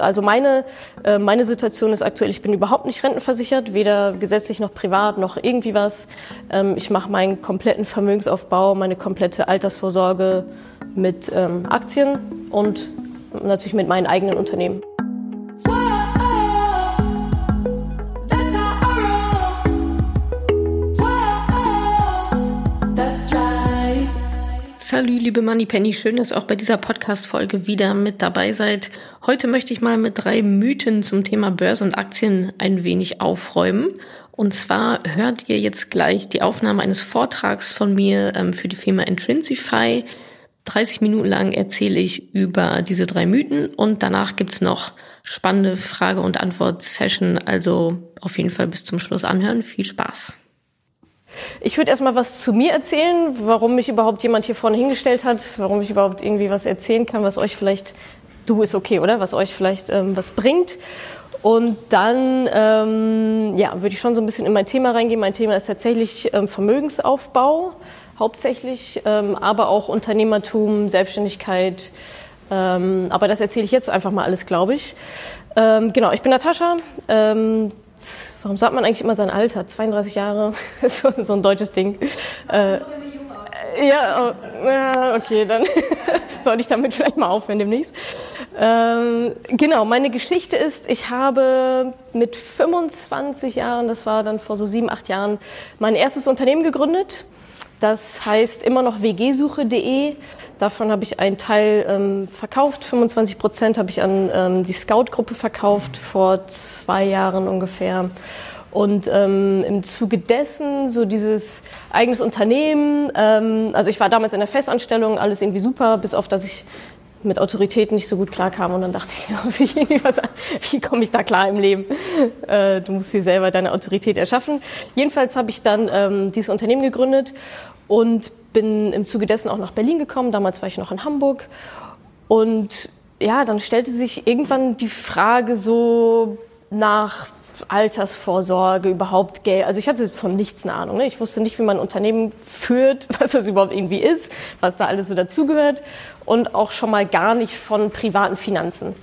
Also meine, äh, meine Situation ist aktuell, ich bin überhaupt nicht rentenversichert, weder gesetzlich noch privat noch irgendwie was. Ähm, ich mache meinen kompletten Vermögensaufbau, meine komplette Altersvorsorge mit ähm, Aktien und natürlich mit meinen eigenen Unternehmen. Liebe Moneypenny, schön, dass ihr auch bei dieser Podcast-Folge wieder mit dabei seid. Heute möchte ich mal mit drei Mythen zum Thema Börse und Aktien ein wenig aufräumen. Und zwar hört ihr jetzt gleich die Aufnahme eines Vortrags von mir ähm, für die Firma Intrinsify. 30 Minuten lang erzähle ich über diese drei Mythen und danach gibt's noch spannende Frage- und Antwort-Session. Also auf jeden Fall bis zum Schluss anhören. Viel Spaß! Ich würde erstmal was zu mir erzählen, warum mich überhaupt jemand hier vorne hingestellt hat, warum ich überhaupt irgendwie was erzählen kann, was euch vielleicht, du ist okay, oder? Was euch vielleicht ähm, was bringt. Und dann ähm, ja, würde ich schon so ein bisschen in mein Thema reingehen. Mein Thema ist tatsächlich ähm, Vermögensaufbau, hauptsächlich, ähm, aber auch Unternehmertum, Selbstständigkeit. Ähm, aber das erzähle ich jetzt einfach mal alles, glaube ich. Ähm, genau, ich bin Natascha. Warum sagt man eigentlich immer sein Alter? 32 Jahre, so, so ein deutsches Ding. Äh, ja, oh, okay, dann sollte ich damit vielleicht mal aufhören demnächst. Ähm, genau, meine Geschichte ist, ich habe mit 25 Jahren, das war dann vor so sieben, acht Jahren, mein erstes Unternehmen gegründet. Das heißt immer noch wgsuche.de. Davon habe ich einen Teil ähm, verkauft. 25 Prozent habe ich an ähm, die Scout-Gruppe verkauft vor zwei Jahren ungefähr. Und ähm, im Zuge dessen so dieses eigenes Unternehmen. Ähm, also ich war damals in der Festanstellung, alles irgendwie super, bis auf dass ich mit Autoritäten nicht so gut klarkam und dann dachte ich, muss ich irgendwie was, wie komme ich da klar im Leben? Äh, du musst dir selber deine Autorität erschaffen. Jedenfalls habe ich dann ähm, dieses Unternehmen gegründet und bin im Zuge dessen auch nach Berlin gekommen. Damals war ich noch in Hamburg und ja, dann stellte sich irgendwann die Frage so nach Altersvorsorge, überhaupt Geld. Also ich hatte von nichts eine Ahnung. Ne? Ich wusste nicht, wie man ein Unternehmen führt, was das überhaupt irgendwie ist, was da alles so dazugehört und auch schon mal gar nicht von privaten Finanzen.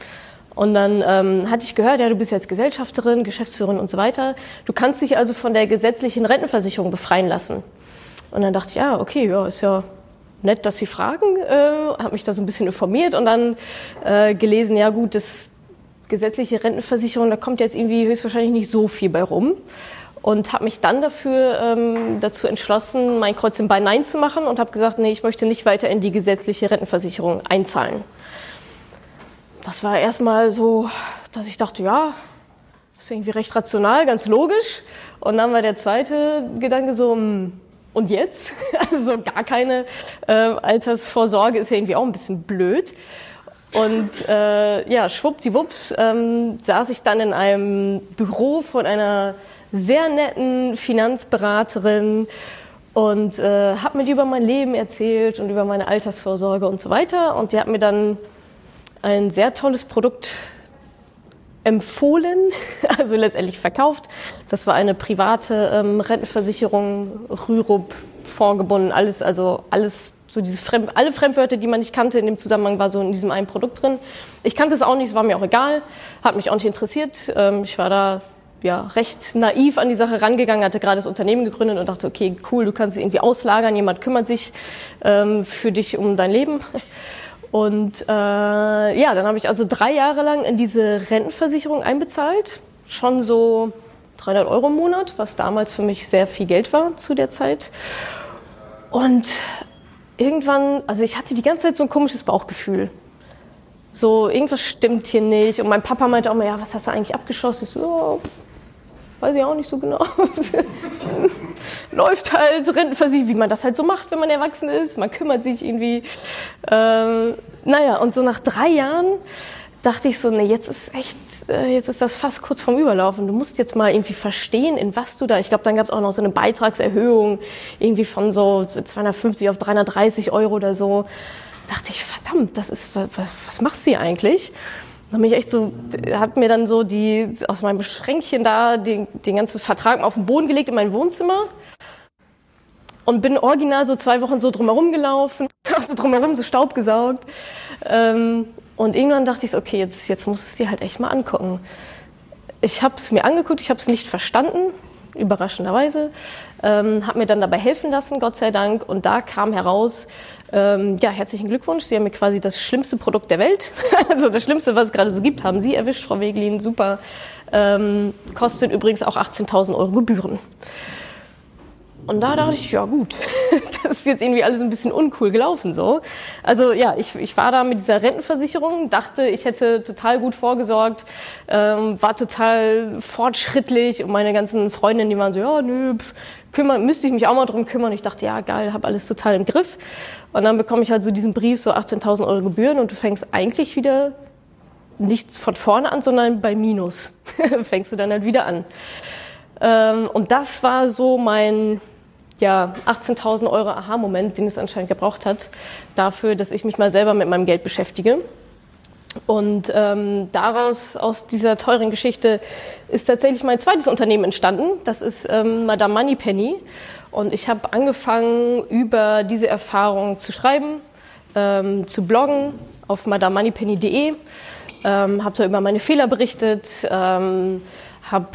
Und dann ähm, hatte ich gehört, ja, du bist jetzt Gesellschafterin, Geschäftsführerin und so weiter. Du kannst dich also von der gesetzlichen Rentenversicherung befreien lassen. Und dann dachte ich, ja, okay, ja, ist ja nett, dass Sie fragen. Äh, habe mich da so ein bisschen informiert und dann äh, gelesen, ja gut, das gesetzliche Rentenversicherung, da kommt jetzt irgendwie höchstwahrscheinlich nicht so viel bei rum. Und habe mich dann dafür ähm, dazu entschlossen, mein Kreuz im Bein Nein zu machen und habe gesagt, nee, ich möchte nicht weiter in die gesetzliche Rentenversicherung einzahlen. Das war erstmal so, dass ich dachte, ja, ist irgendwie recht rational, ganz logisch. Und dann war der zweite Gedanke so, hm, und jetzt? Also gar keine äh, Altersvorsorge ist ja irgendwie auch ein bisschen blöd. Und äh, ja, schwuppdiwupps ähm, saß ich dann in einem Büro von einer sehr netten Finanzberaterin und äh, habe mir die über mein Leben erzählt und über meine Altersvorsorge und so weiter. Und die hat mir dann ein sehr tolles Produkt empfohlen, also letztendlich verkauft. Das war eine private ähm, Rentenversicherung, Rürup, vorgebunden, alles, also alles so diese Fremd, alle Fremdwörter, die man nicht kannte in dem Zusammenhang, war so in diesem einen Produkt drin. Ich kannte es auch nicht, es war mir auch egal, hat mich auch nicht interessiert. Ähm, ich war da ja recht naiv an die Sache rangegangen, hatte gerade das Unternehmen gegründet und dachte, okay, cool, du kannst es irgendwie auslagern, jemand kümmert sich ähm, für dich um dein Leben. Und äh, ja, dann habe ich also drei Jahre lang in diese Rentenversicherung einbezahlt, schon so 300 Euro im Monat, was damals für mich sehr viel Geld war zu der Zeit. Und irgendwann, also ich hatte die ganze Zeit so ein komisches Bauchgefühl. So, irgendwas stimmt hier nicht. Und mein Papa meinte auch mal, ja, was hast du eigentlich abgeschossen? Ich so, ja, weiß ich auch nicht so genau. Läuft halt Rentenversicherung, wie man das halt so macht, wenn man erwachsen ist. Man kümmert sich irgendwie. Ähm, naja, und so nach drei Jahren dachte ich so, nee, jetzt ist echt, äh, jetzt ist das fast kurz vorm Überlaufen. Du musst jetzt mal irgendwie verstehen, in was du da, ich glaube, dann gab es auch noch so eine Beitragserhöhung, irgendwie von so 250 auf 330 Euro oder so. dachte ich, verdammt, das ist, was machst du hier eigentlich? Dann bin ich echt so, hab mir dann so die, aus meinem Schränkchen da, den, den ganzen Vertrag auf den Boden gelegt in mein Wohnzimmer und bin original so zwei Wochen so drumherum gelaufen, so drumherum so Staub gesaugt. Ähm, Und irgendwann dachte ich, so, okay, jetzt, jetzt muss es dir halt echt mal angucken. Ich habe es mir angeguckt, ich habe es nicht verstanden, überraschenderweise, ähm, habe mir dann dabei helfen lassen, Gott sei Dank. Und da kam heraus, ähm, ja, herzlichen Glückwunsch, Sie haben mir quasi das schlimmste Produkt der Welt, also das Schlimmste, was es gerade so gibt, haben Sie erwischt, Frau Wegelin, super. Ähm, kostet übrigens auch 18.000 Euro Gebühren. Und da dachte ich, ja gut, das ist jetzt irgendwie alles ein bisschen uncool gelaufen so. Also ja, ich, ich war da mit dieser Rentenversicherung, dachte, ich hätte total gut vorgesorgt, ähm, war total fortschrittlich und meine ganzen Freundinnen, die waren so, ja, nö, pf, kümmern, müsste ich mich auch mal drum kümmern. Ich dachte, ja geil, habe alles total im Griff. Und dann bekomme ich halt so diesen Brief, so 18.000 Euro Gebühren und du fängst eigentlich wieder nichts von vorne an, sondern bei Minus fängst du dann halt wieder an. Ähm, und das war so mein ja, 18.000 Euro Aha-Moment, den es anscheinend gebraucht hat, dafür, dass ich mich mal selber mit meinem Geld beschäftige. Und ähm, daraus, aus dieser teuren Geschichte, ist tatsächlich mein zweites Unternehmen entstanden. Das ist ähm, Madame Moneypenny. Und ich habe angefangen, über diese Erfahrung zu schreiben, ähm, zu bloggen auf madamoneypenny.de, ähm, habe da über meine Fehler berichtet, ähm, habe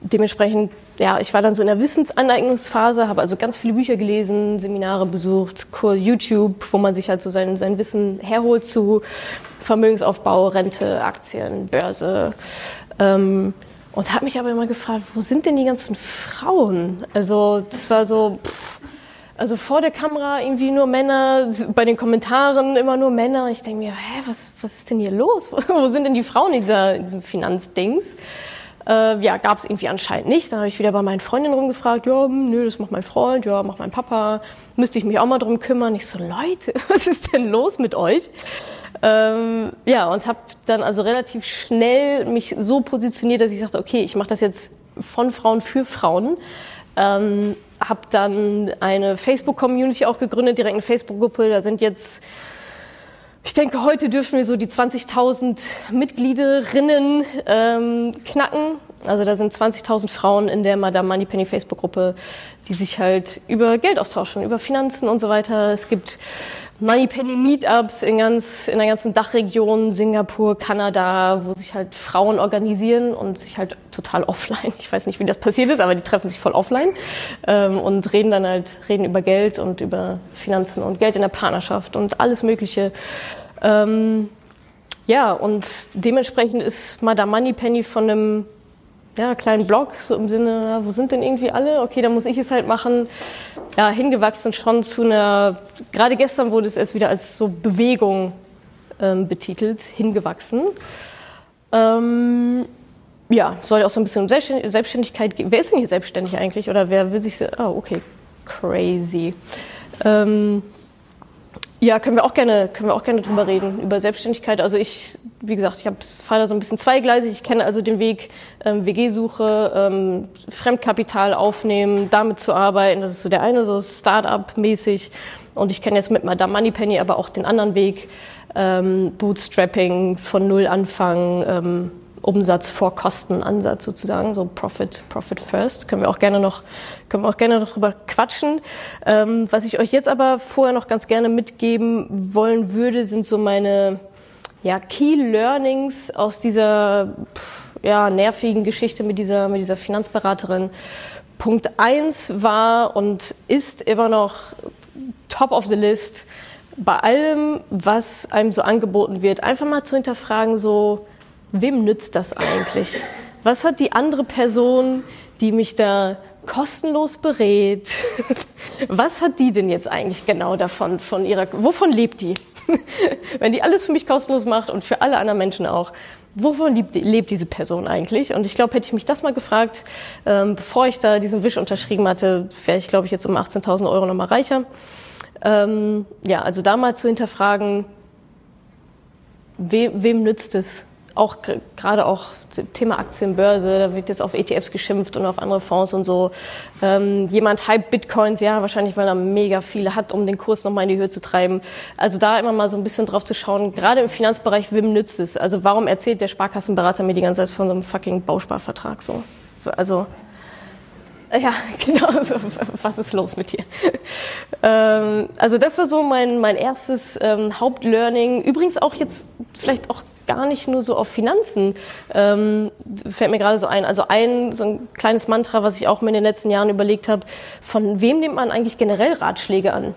dementsprechend ja, ich war dann so in der Wissensaneignungsphase, habe also ganz viele Bücher gelesen, Seminare besucht, YouTube, wo man sich halt so sein, sein Wissen herholt zu Vermögensaufbau, Rente, Aktien, Börse. Ähm, und habe mich aber immer gefragt, wo sind denn die ganzen Frauen? Also das war so, pff, also vor der Kamera irgendwie nur Männer, bei den Kommentaren immer nur Männer. Ich denke mir, hä, was, was ist denn hier los? wo sind denn die Frauen in, dieser, in diesem Finanzdings? Äh, ja, gab es irgendwie anscheinend nicht. Dann habe ich wieder bei meinen Freundinnen rumgefragt, ja, hm, nö, das macht mein Freund, ja, macht mein Papa. Müsste ich mich auch mal drum kümmern. Ich so, Leute, was ist denn los mit euch? Ähm, ja, und habe dann also relativ schnell mich so positioniert, dass ich sagte, okay, ich mache das jetzt von Frauen für Frauen. Ähm, habe dann eine Facebook-Community auch gegründet, direkt eine Facebook-Gruppe. Da sind jetzt ich denke, heute dürfen wir so die 20.000 Mitgliederinnen ähm, knacken. Also da sind 20.000 Frauen in der Madame Moneypenny Facebook-Gruppe, die sich halt über Geld austauschen, über Finanzen und so weiter. Es gibt Moneypenny Meetups in ganz in der ganzen Dachregion, Singapur, Kanada, wo sich halt Frauen organisieren und sich halt total offline. Ich weiß nicht, wie das passiert ist, aber die treffen sich voll offline ähm, und reden dann halt reden über Geld und über Finanzen und Geld in der Partnerschaft und alles Mögliche. Ähm, ja, und dementsprechend ist Madame Moneypenny von einem ja, kleinen Blog, so im Sinne, ja, wo sind denn irgendwie alle? Okay, dann muss ich es halt machen. Ja, hingewachsen schon zu einer, gerade gestern wurde es erst wieder als so Bewegung ähm, betitelt, hingewachsen. Ähm, ja, soll auch so ein bisschen um Selbstständigkeit gehen. Wer ist denn hier selbstständig eigentlich? Oder wer will sich, oh, okay, crazy. Ähm, ja, können wir auch gerne, können wir auch gerne drüber reden, über Selbstständigkeit. Also ich, wie gesagt, ich fahre da so ein bisschen zweigleisig. Ich kenne also den Weg ähm, WG-Suche, ähm, Fremdkapital aufnehmen, damit zu arbeiten. Das ist so der eine, so Start-up-mäßig. Und ich kenne jetzt mit Madame Moneypenny aber auch den anderen Weg, ähm, Bootstrapping, von Null anfangen, ähm, Umsatz vor Kostenansatz sozusagen, so Profit, Profit First. Können wir auch gerne noch, können wir auch gerne noch drüber quatschen. Ähm, was ich euch jetzt aber vorher noch ganz gerne mitgeben wollen würde, sind so meine ja, Key Learnings aus dieser ja, nervigen Geschichte mit dieser, mit dieser Finanzberaterin. Punkt eins war und ist immer noch top of the list. Bei allem, was einem so angeboten wird, einfach mal zu hinterfragen, so, wem nützt das eigentlich? Was hat die andere Person, die mich da kostenlos berät, was hat die denn jetzt eigentlich genau davon, von ihrer, wovon lebt die? Wenn die alles für mich kostenlos macht und für alle anderen Menschen auch, wovon lebt, lebt diese Person eigentlich? Und ich glaube, hätte ich mich das mal gefragt, ähm, bevor ich da diesen Wisch unterschrieben hatte, wäre ich, glaube ich, jetzt um 18.000 Euro nochmal reicher. Ähm, ja, also da mal zu hinterfragen, we, wem nützt es? Auch gerade auch Thema Aktienbörse, da wird jetzt auf ETFs geschimpft und auf andere Fonds und so. Ähm, jemand hype Bitcoins, ja, wahrscheinlich, weil er mega viele hat, um den Kurs nochmal in die Höhe zu treiben. Also da immer mal so ein bisschen drauf zu schauen, gerade im Finanzbereich, wem nützt es? Also warum erzählt der Sparkassenberater mir die ganze Zeit von so einem fucking Bausparvertrag so? Also Ja, genau. So, was ist los mit dir? ähm, also das war so mein, mein erstes ähm, Hauptlearning. Übrigens auch jetzt vielleicht auch gar nicht nur so auf Finanzen. Ähm, fällt mir gerade so ein. Also ein so ein kleines Mantra, was ich auch mir in den letzten Jahren überlegt habe: Von wem nimmt man eigentlich generell Ratschläge an?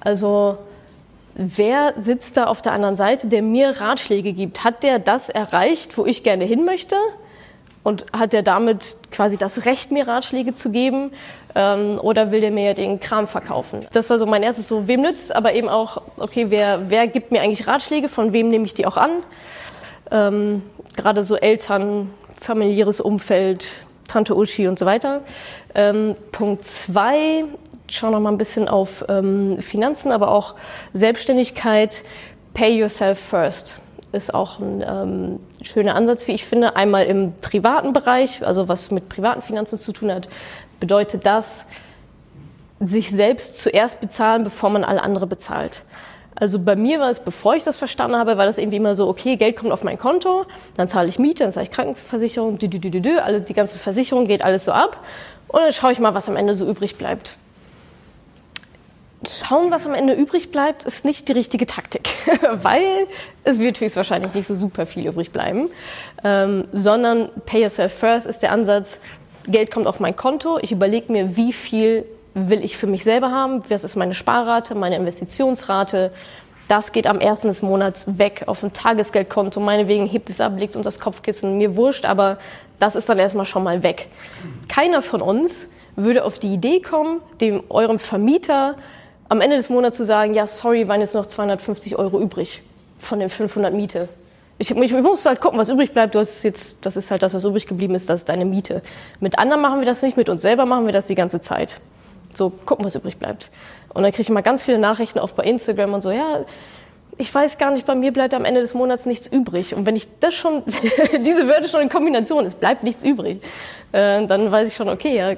Also wer sitzt da auf der anderen Seite, der mir Ratschläge gibt? Hat der das erreicht, wo ich gerne hin möchte? Und hat der damit quasi das Recht, mir Ratschläge zu geben? Ähm, oder will der mir den Kram verkaufen? Das war so mein erstes so, wem nützt, aber eben auch, okay, wer, wer gibt mir eigentlich Ratschläge? Von wem nehme ich die auch an? Ähm, gerade so Eltern, familiäres Umfeld, Tante Uschi und so weiter. Ähm, Punkt zwei, schau noch mal ein bisschen auf ähm, Finanzen, aber auch Selbstständigkeit. Pay yourself first ist auch ein ähm, schöner Ansatz, wie ich finde. Einmal im privaten Bereich, also was mit privaten Finanzen zu tun hat, bedeutet das, sich selbst zuerst bezahlen, bevor man alle andere bezahlt. Also bei mir war es, bevor ich das verstanden habe, war das irgendwie immer so, okay, Geld kommt auf mein Konto, dann zahle ich Miete, dann zahle ich Krankenversicherung, dü, dü, dü, dü, alle, die ganze Versicherung geht alles so ab und dann schaue ich mal, was am Ende so übrig bleibt schauen, was am Ende übrig bleibt, ist nicht die richtige Taktik, weil es wird höchstwahrscheinlich nicht so super viel übrig bleiben, ähm, sondern Pay Yourself First ist der Ansatz, Geld kommt auf mein Konto, ich überlege mir, wie viel will ich für mich selber haben, was ist meine Sparrate, meine Investitionsrate, das geht am ersten des Monats weg auf ein Tagesgeldkonto, meinetwegen hebt es ab, legt es unter das Kopfkissen, mir wurscht, aber das ist dann erstmal schon mal weg. Keiner von uns würde auf die Idee kommen, dem eurem Vermieter am Ende des Monats zu sagen, ja, sorry, waren jetzt noch 250 Euro übrig von den 500 Miete. Ich, ich, ich muss halt gucken, was übrig bleibt. Du hast jetzt, das ist halt das, was übrig geblieben ist, das ist deine Miete. Mit anderen machen wir das nicht, mit uns selber machen wir das die ganze Zeit. So, gucken, was übrig bleibt. Und dann kriege ich mal ganz viele Nachrichten auf bei Instagram und so, ja, ich weiß gar nicht, bei mir bleibt am Ende des Monats nichts übrig. Und wenn ich das schon, diese Wörter schon in Kombination, es bleibt nichts übrig, äh, dann weiß ich schon, okay, ja,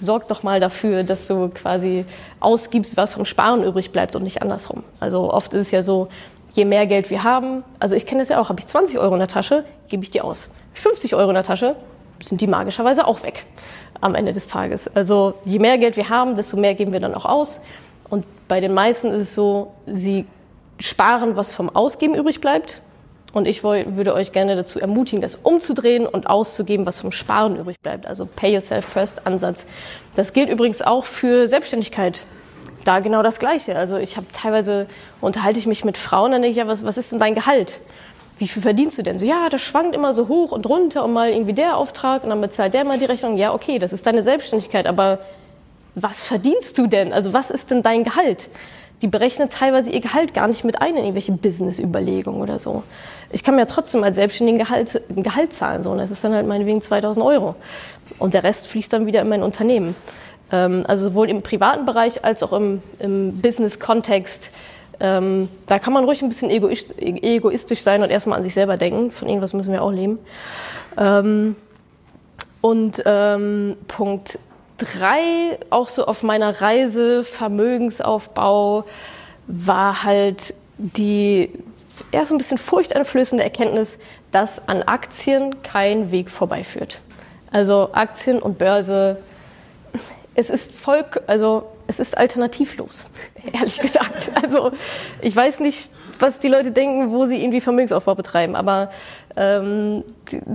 sorg doch mal dafür, dass du quasi ausgibst, was vom Sparen übrig bleibt und nicht andersrum. Also oft ist es ja so, je mehr Geld wir haben, also ich kenne das ja auch, habe ich 20 Euro in der Tasche, gebe ich die aus. 50 Euro in der Tasche, sind die magischerweise auch weg am Ende des Tages. Also je mehr Geld wir haben, desto mehr geben wir dann auch aus. Und bei den meisten ist es so, sie sparen, was vom Ausgeben übrig bleibt und ich würde euch gerne dazu ermutigen, das umzudrehen und auszugeben, was vom Sparen übrig bleibt. Also Pay Yourself First Ansatz. Das gilt übrigens auch für Selbstständigkeit. Da genau das Gleiche. Also ich habe teilweise unterhalte ich mich mit Frauen, dann denke ich ja, was, was ist denn dein Gehalt? Wie viel verdienst du denn? So, ja, das schwankt immer so hoch und runter und mal irgendwie der Auftrag und dann bezahlt der mal die Rechnung. Ja, okay, das ist deine Selbstständigkeit, aber was verdienst du denn? Also was ist denn dein Gehalt? Die berechnen teilweise ihr Gehalt gar nicht mit ein in irgendwelche Business-Überlegungen oder so. Ich kann mir ja trotzdem als Selbstständigen Gehalt, Gehalt zahlen, so, und das ist dann halt meinetwegen 2000 Euro. Und der Rest fließt dann wieder in mein Unternehmen. Ähm, also sowohl im privaten Bereich als auch im, im Business-Kontext. Ähm, da kann man ruhig ein bisschen egoistisch sein und erstmal an sich selber denken. Von irgendwas müssen wir auch leben. Ähm, und ähm, Punkt drei, auch so auf meiner Reise Vermögensaufbau, war halt die erst ein bisschen furchteinflößende Erkenntnis, dass an Aktien kein Weg vorbeiführt. Also Aktien und Börse, es ist voll, also es ist alternativlos, ehrlich gesagt. Also ich weiß nicht, was die Leute denken, wo sie irgendwie Vermögensaufbau betreiben. Aber ähm,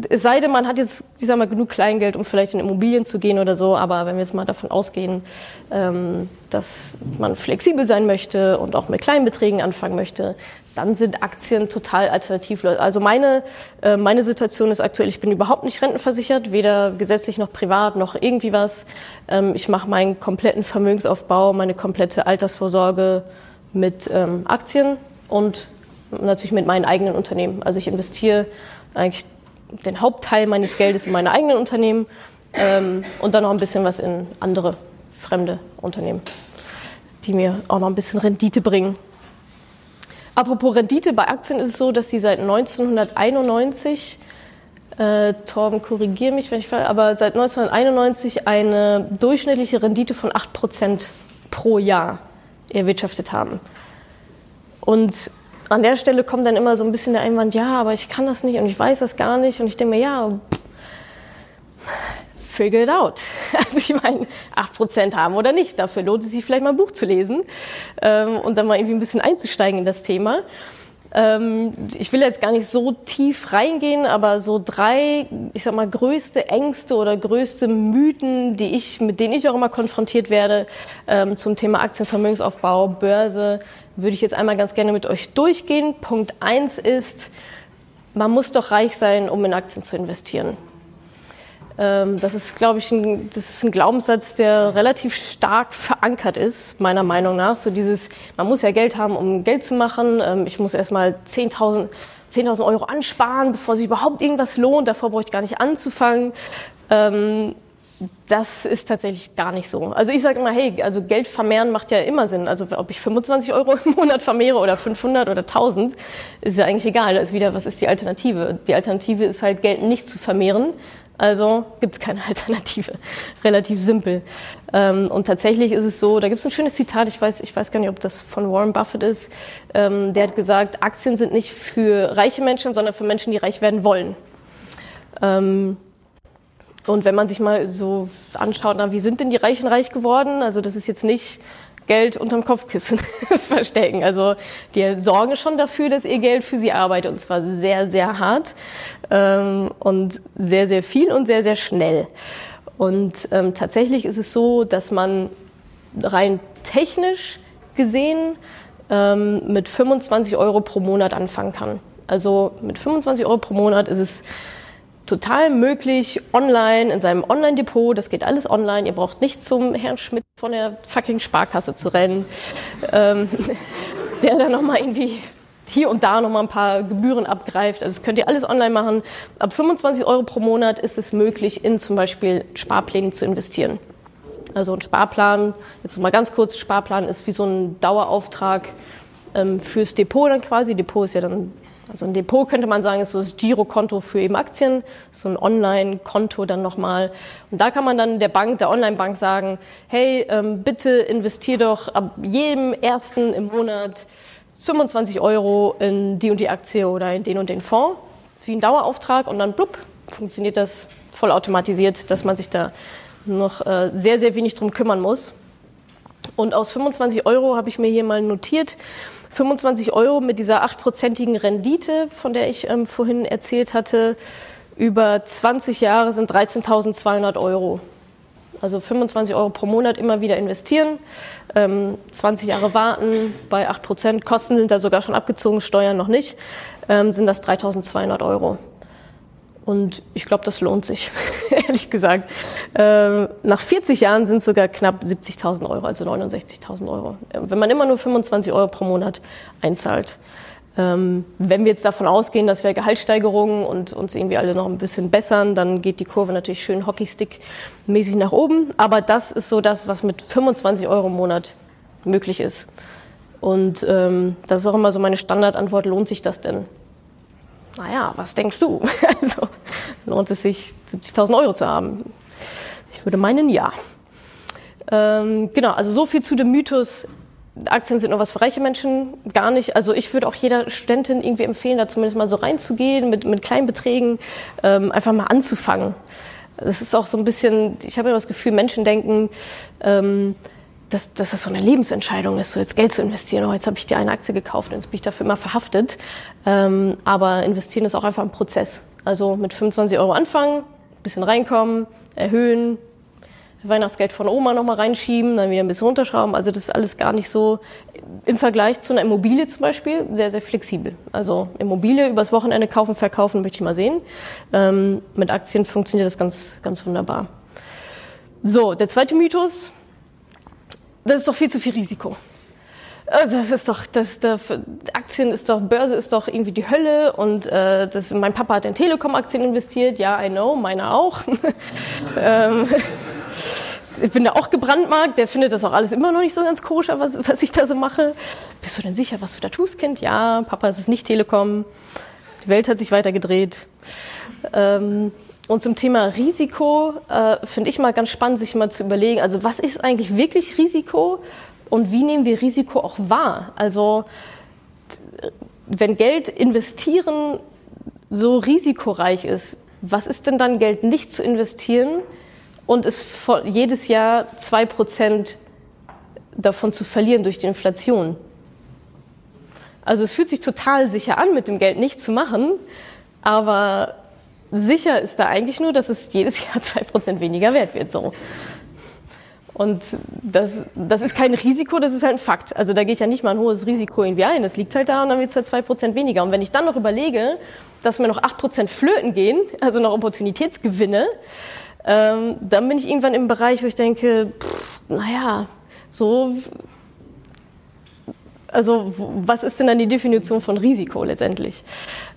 es sei denn, man hat jetzt, ich sag mal, genug Kleingeld, um vielleicht in Immobilien zu gehen oder so. Aber wenn wir jetzt mal davon ausgehen, ähm, dass man flexibel sein möchte und auch mit kleinen Beträgen anfangen möchte, dann sind Aktien total alternativlos. Also meine, äh, meine Situation ist aktuell, ich bin überhaupt nicht rentenversichert, weder gesetzlich noch privat noch irgendwie was. Ähm, ich mache meinen kompletten Vermögensaufbau, meine komplette Altersvorsorge mit ähm, Aktien und natürlich mit meinen eigenen Unternehmen. Also ich investiere eigentlich den Hauptteil meines Geldes in meine eigenen Unternehmen ähm, und dann noch ein bisschen was in andere fremde Unternehmen, die mir auch noch ein bisschen Rendite bringen. Apropos Rendite, bei Aktien ist es so, dass sie seit 1991, äh, Torben, korrigiere mich, wenn ich fall, aber seit 1991 eine durchschnittliche Rendite von 8% pro Jahr erwirtschaftet haben. Und an der Stelle kommt dann immer so ein bisschen der Einwand, ja, aber ich kann das nicht und ich weiß das gar nicht. Und ich denke mir, ja, figure it out. Also ich meine, acht Prozent haben oder nicht. Dafür lohnt es sich vielleicht mal ein Buch zu lesen ähm, und dann mal irgendwie ein bisschen einzusteigen in das Thema. Ähm, ich will jetzt gar nicht so tief reingehen, aber so drei, ich sag mal, größte Ängste oder größte Mythen, die ich, mit denen ich auch immer konfrontiert werde ähm, zum Thema Aktienvermögensaufbau, Börse, würde ich jetzt einmal ganz gerne mit euch durchgehen. Punkt eins ist, man muss doch reich sein, um in Aktien zu investieren. Ähm, das ist, glaube ich, ein, das ist ein Glaubenssatz, der relativ stark verankert ist, meiner Meinung nach. So dieses, man muss ja Geld haben, um Geld zu machen. Ähm, ich muss erstmal 10.000 10.000 Euro ansparen, bevor sich überhaupt irgendwas lohnt. Davor brauche ich gar nicht anzufangen. Ähm, das ist tatsächlich gar nicht so. Also ich sage immer, hey, also Geld vermehren macht ja immer Sinn. Also ob ich 25 Euro im Monat vermehre oder 500 oder 1000, ist ja eigentlich egal. Da ist wieder, was ist die Alternative? Die Alternative ist halt, Geld nicht zu vermehren, also gibt es keine Alternative. Relativ simpel. Ähm, und tatsächlich ist es so, da gibt es ein schönes Zitat, ich weiß, ich weiß gar nicht, ob das von Warren Buffett ist. Ähm, der hat gesagt, Aktien sind nicht für reiche Menschen, sondern für Menschen, die reich werden wollen. Ähm, und wenn man sich mal so anschaut, na, wie sind denn die Reichen reich geworden? Also das ist jetzt nicht Geld unterm Kopfkissen verstecken. Also die sorgen schon dafür, dass ihr Geld für sie arbeitet und zwar sehr, sehr hart ähm, und sehr, sehr viel und sehr, sehr schnell. Und ähm, tatsächlich ist es so, dass man rein technisch gesehen ähm, mit 25 Euro pro Monat anfangen kann. Also mit 25 Euro pro Monat ist es total möglich, online in seinem Online-Depot, das geht alles online, ihr braucht nicht zum Herrn Schmidt von der fucking Sparkasse zu rennen, ähm, der dann nochmal irgendwie hier und da nochmal ein paar Gebühren abgreift. Also das könnt ihr alles online machen. Ab 25 Euro pro Monat ist es möglich, in zum Beispiel Sparpläne zu investieren. Also ein Sparplan, jetzt mal ganz kurz, Sparplan ist wie so ein Dauerauftrag ähm, fürs Depot dann quasi. Depot ist ja dann also ein Depot könnte man sagen, ist so das Girokonto für eben Aktien, so ein Online-Konto dann nochmal. Und da kann man dann der Bank, der Online-Bank sagen, hey, ähm, bitte investier doch ab jedem ersten im Monat 25 Euro in die und die Aktie oder in den und den Fonds, wie ein Dauerauftrag und dann blub, funktioniert das voll automatisiert, dass man sich da noch äh, sehr, sehr wenig drum kümmern muss. Und aus 25 Euro habe ich mir hier mal notiert, 25 Euro mit dieser achtprozentigen Rendite, von der ich ähm, vorhin erzählt hatte, über 20 Jahre sind 13.200 Euro. Also 25 Euro pro Monat immer wieder investieren, ähm, 20 Jahre warten, bei 8 Prozent, Kosten sind da sogar schon abgezogen, Steuern noch nicht, ähm, sind das 3.200 Euro. Und ich glaube, das lohnt sich, ehrlich gesagt. Ähm, nach 40 Jahren sind es sogar knapp 70.000 Euro, also 69.000 Euro. Wenn man immer nur 25 Euro pro Monat einzahlt. Ähm, wenn wir jetzt davon ausgehen, dass wir Gehaltssteigerungen und uns irgendwie alle noch ein bisschen bessern, dann geht die Kurve natürlich schön Hockeystick-mäßig nach oben. Aber das ist so das, was mit 25 Euro im Monat möglich ist. Und ähm, das ist auch immer so meine Standardantwort, lohnt sich das denn? Naja, was denkst du? Also lohnt es sich, 70.000 Euro zu haben? Ich würde meinen, ja. Ähm, genau, also so viel zu dem Mythos, Aktien sind nur was für reiche Menschen, gar nicht. Also ich würde auch jeder Studentin irgendwie empfehlen, da zumindest mal so reinzugehen, mit, mit kleinen Beträgen, ähm, einfach mal anzufangen. Das ist auch so ein bisschen, ich habe ja das Gefühl, Menschen denken, ähm, dass, dass das so eine Lebensentscheidung ist, so jetzt Geld zu investieren. Oh, jetzt habe ich dir eine Aktie gekauft jetzt bin ich dafür immer verhaftet. Ähm, aber investieren ist auch einfach ein Prozess. Also mit 25 Euro anfangen, bisschen reinkommen, erhöhen, Weihnachtsgeld von Oma nochmal reinschieben, dann wieder ein bisschen runterschrauben. Also das ist alles gar nicht so im Vergleich zu einer Immobilie zum Beispiel sehr, sehr flexibel. Also Immobilie übers Wochenende kaufen, verkaufen, möchte ich mal sehen. Ähm, mit Aktien funktioniert das ganz, ganz wunderbar. So, der zweite Mythos, das ist doch viel zu viel Risiko. Äh, das ist doch, das, das, Aktien ist doch, Börse ist doch irgendwie die Hölle und äh, das, mein Papa hat in Telekom-Aktien investiert. Ja, I know, meine auch. ähm, ich bin da auch gebrandmarkt, der findet das auch alles immer noch nicht so ganz koscher, was, was ich da so mache. Bist du denn sicher, was du da tust, Kind? Ja, Papa, es ist nicht Telekom. Die Welt hat sich weiter gedreht. Ähm, und zum Thema Risiko äh, finde ich mal ganz spannend, sich mal zu überlegen, also was ist eigentlich wirklich Risiko und wie nehmen wir Risiko auch wahr? Also wenn Geld investieren so risikoreich ist, was ist denn dann Geld nicht zu investieren, und es jedes Jahr zwei Prozent davon zu verlieren durch die Inflation. Also es fühlt sich total sicher an, mit dem Geld nichts zu machen, aber sicher ist da eigentlich nur, dass es jedes Jahr zwei Prozent weniger wert wird. So. Und das, das ist kein Risiko, das ist halt ein Fakt. Also da gehe ich ja nicht mal ein hohes Risiko irgendwie ein. Das liegt halt da und dann wird es halt zwei Prozent weniger. Und wenn ich dann noch überlege, dass mir noch acht Prozent flöten gehen, also noch Opportunitätsgewinne, ähm, dann bin ich irgendwann im Bereich, wo ich denke, pff, naja, so, also was ist denn dann die Definition von Risiko letztendlich?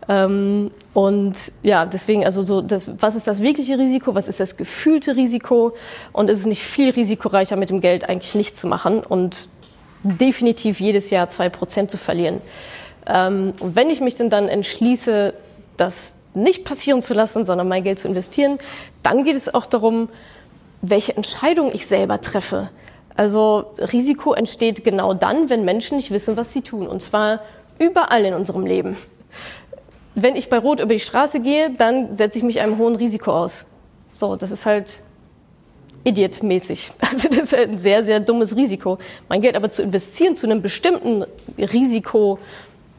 Ähm, und ja, deswegen, also so, das, was ist das wirkliche Risiko? Was ist das gefühlte Risiko? Und ist es nicht viel risikoreicher, mit dem Geld eigentlich nichts zu machen und definitiv jedes Jahr zwei Prozent zu verlieren? Ähm, und wenn ich mich denn dann entschließe, das nicht passieren zu lassen, sondern mein Geld zu investieren, dann geht es auch darum, welche Entscheidung ich selber treffe. Also Risiko entsteht genau dann, wenn Menschen nicht wissen, was sie tun. Und zwar überall in unserem Leben. Wenn ich bei Rot über die Straße gehe, dann setze ich mich einem hohen Risiko aus. So, das ist halt idiotmäßig. Also das ist halt ein sehr, sehr dummes Risiko. Mein Geld aber zu investieren zu einem bestimmten Risiko,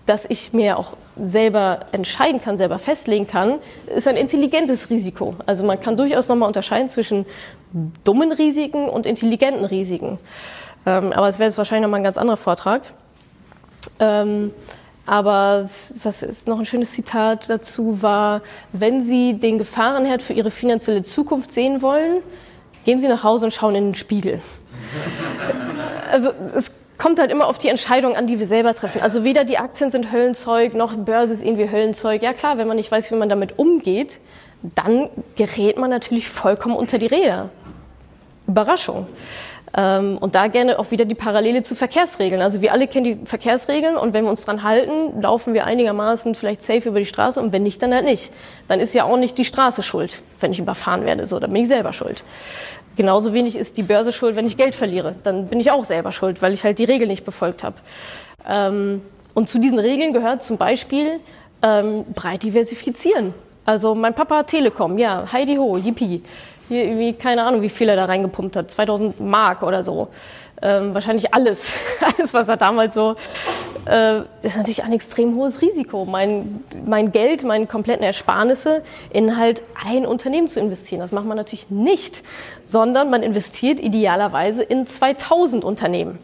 dass ich mir auch selber entscheiden kann, selber festlegen kann, ist ein intelligentes Risiko. Also man kann durchaus nochmal unterscheiden zwischen dummen Risiken und intelligenten Risiken. Ähm, aber es wäre jetzt wahrscheinlich nochmal ein ganz anderer Vortrag. Ähm, aber was ist noch ein schönes Zitat dazu war, wenn Sie den Gefahrenherd für Ihre finanzielle Zukunft sehen wollen, gehen Sie nach Hause und schauen in den Spiegel. also es kommt halt immer auf die Entscheidung an, die wir selber treffen. Also weder die Aktien sind Höllenzeug, noch Börse ist irgendwie Höllenzeug. Ja klar, wenn man nicht weiß, wie man damit umgeht, dann gerät man natürlich vollkommen unter die Räder. Überraschung. Ähm, und da gerne auch wieder die Parallele zu Verkehrsregeln. Also wir alle kennen die Verkehrsregeln und wenn wir uns dran halten, laufen wir einigermaßen vielleicht safe über die Straße und wenn nicht, dann halt nicht. Dann ist ja auch nicht die Straße schuld, wenn ich überfahren werde. So, dann bin ich selber schuld. Genauso wenig ist die Börse schuld, wenn ich Geld verliere. Dann bin ich auch selber schuld, weil ich halt die Regeln nicht befolgt habe. Ähm, und zu diesen Regeln gehört zum Beispiel ähm, breit diversifizieren. Also mein Papa hat Telekom, ja, Heidi Ho, yippie. Hier irgendwie, keine Ahnung, wie viel er da reingepumpt hat, 2000 Mark oder so. Ähm, wahrscheinlich alles, alles, was er damals so, äh, das ist natürlich ein extrem hohes Risiko, mein, mein Geld, meine kompletten Ersparnisse in halt ein Unternehmen zu investieren. Das macht man natürlich nicht, sondern man investiert idealerweise in 2000 Unternehmen.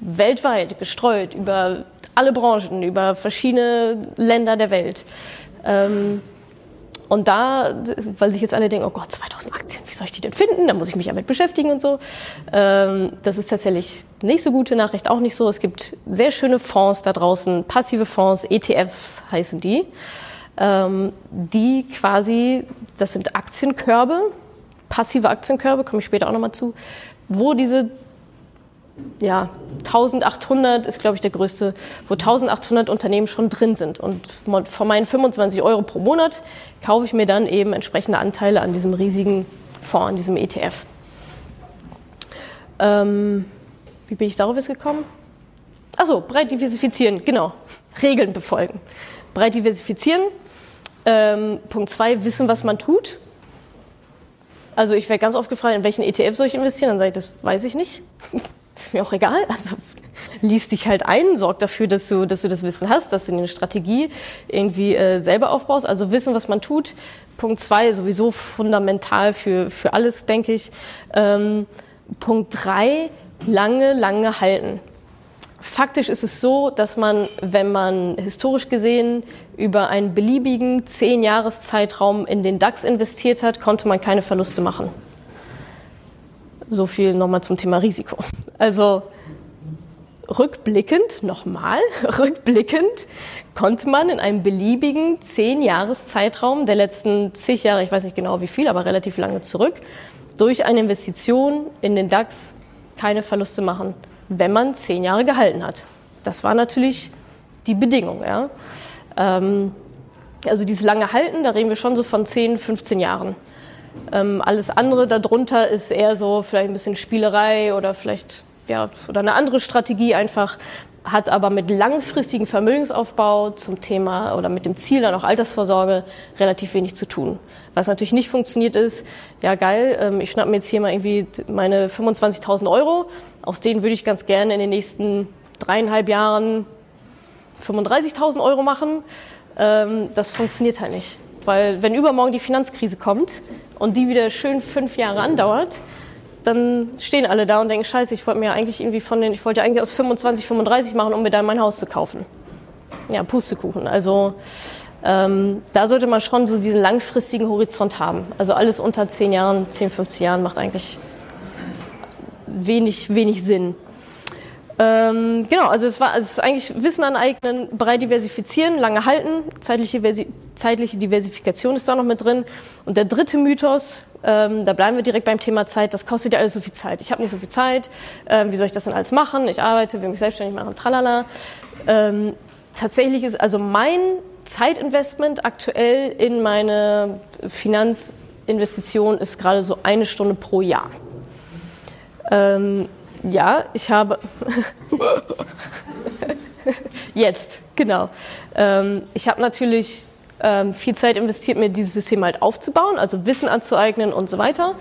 Weltweit, gestreut, über alle Branchen, über verschiedene Länder der Welt. Ähm, und da, weil sich jetzt alle denken, oh Gott, 2000 Aktien, wie soll ich die denn finden? Da muss ich mich damit beschäftigen und so. Ähm, das ist tatsächlich nicht so gute Nachricht, auch nicht so. Es gibt sehr schöne Fonds da draußen, passive Fonds, ETFs heißen die, ähm, die quasi, das sind Aktienkörbe, passive Aktienkörbe, komme ich später auch nochmal zu, wo diese ja, 1800 ist, glaube ich, der größte, wo 1800 Unternehmen schon drin sind. Und von meinen 25 Euro pro Monat kaufe ich mir dann eben entsprechende Anteile an diesem riesigen Fonds, an diesem ETF. Ähm, wie bin ich darauf jetzt gekommen? Achso, breit diversifizieren, genau. Regeln befolgen. Breit diversifizieren. Ähm, Punkt 2, wissen, was man tut. Also ich werde ganz oft gefragt, in welchen ETF soll ich investieren? Dann sage ich, das weiß ich nicht ist mir auch egal. Also liest dich halt ein, sorg dafür, dass du, dass du das Wissen hast, dass du eine Strategie irgendwie äh, selber aufbaust. Also wissen, was man tut. Punkt zwei sowieso fundamental für, für alles, denke ich. Ähm, Punkt drei lange, lange halten. Faktisch ist es so, dass man, wenn man historisch gesehen über einen beliebigen zehn Jahreszeitraum in den DAX investiert hat, konnte man keine Verluste machen. So viel nochmal zum Thema Risiko. Also rückblickend, nochmal, rückblickend konnte man in einem beliebigen zehn Jahreszeitraum der letzten zig Jahre, ich weiß nicht genau wie viel, aber relativ lange zurück, durch eine Investition in den DAX keine Verluste machen, wenn man zehn Jahre gehalten hat. Das war natürlich die Bedingung. Ja. Ähm, also dieses lange Halten, da reden wir schon so von 10, 15 Jahren. Ähm, alles andere darunter ist eher so vielleicht ein bisschen Spielerei oder vielleicht ja, oder eine andere Strategie einfach. hat aber mit langfristigem Vermögensaufbau zum Thema oder mit dem Ziel dann auch Altersvorsorge relativ wenig zu tun. Was natürlich nicht funktioniert ist, ja geil, ähm, ich schnapp mir jetzt hier mal irgendwie meine 25.000 Euro, aus denen würde ich ganz gerne in den nächsten dreieinhalb Jahren 35.000 Euro machen. Ähm, das funktioniert halt nicht. Weil wenn übermorgen die Finanzkrise kommt und die wieder schön fünf Jahre andauert, dann stehen alle da und denken, scheiße, ich wollte mir eigentlich irgendwie von den, ich wollte eigentlich aus 25, 35 machen, um mir dann mein Haus zu kaufen. Ja, Pustekuchen. Also ähm, da sollte man schon so diesen langfristigen Horizont haben. Also alles unter 10 Jahren, 10, 15 Jahren macht eigentlich wenig, wenig Sinn. Ähm, genau, also es war also es ist eigentlich Wissen aneignen, breit diversifizieren, lange halten, zeitliche, zeitliche Diversifikation ist da noch mit drin. Und der dritte Mythos, ähm, da bleiben wir direkt beim Thema Zeit. Das kostet ja alles so viel Zeit. Ich habe nicht so viel Zeit. Ähm, wie soll ich das denn alles machen? Ich arbeite, will mich selbstständig machen, tralala. Ähm, tatsächlich ist also mein Zeitinvestment aktuell in meine Finanzinvestition ist gerade so eine Stunde pro Jahr. Ja, ich habe jetzt genau. Ähm, ich habe natürlich ähm, viel Zeit investiert, mir dieses System halt aufzubauen, also Wissen anzueignen und so weiter.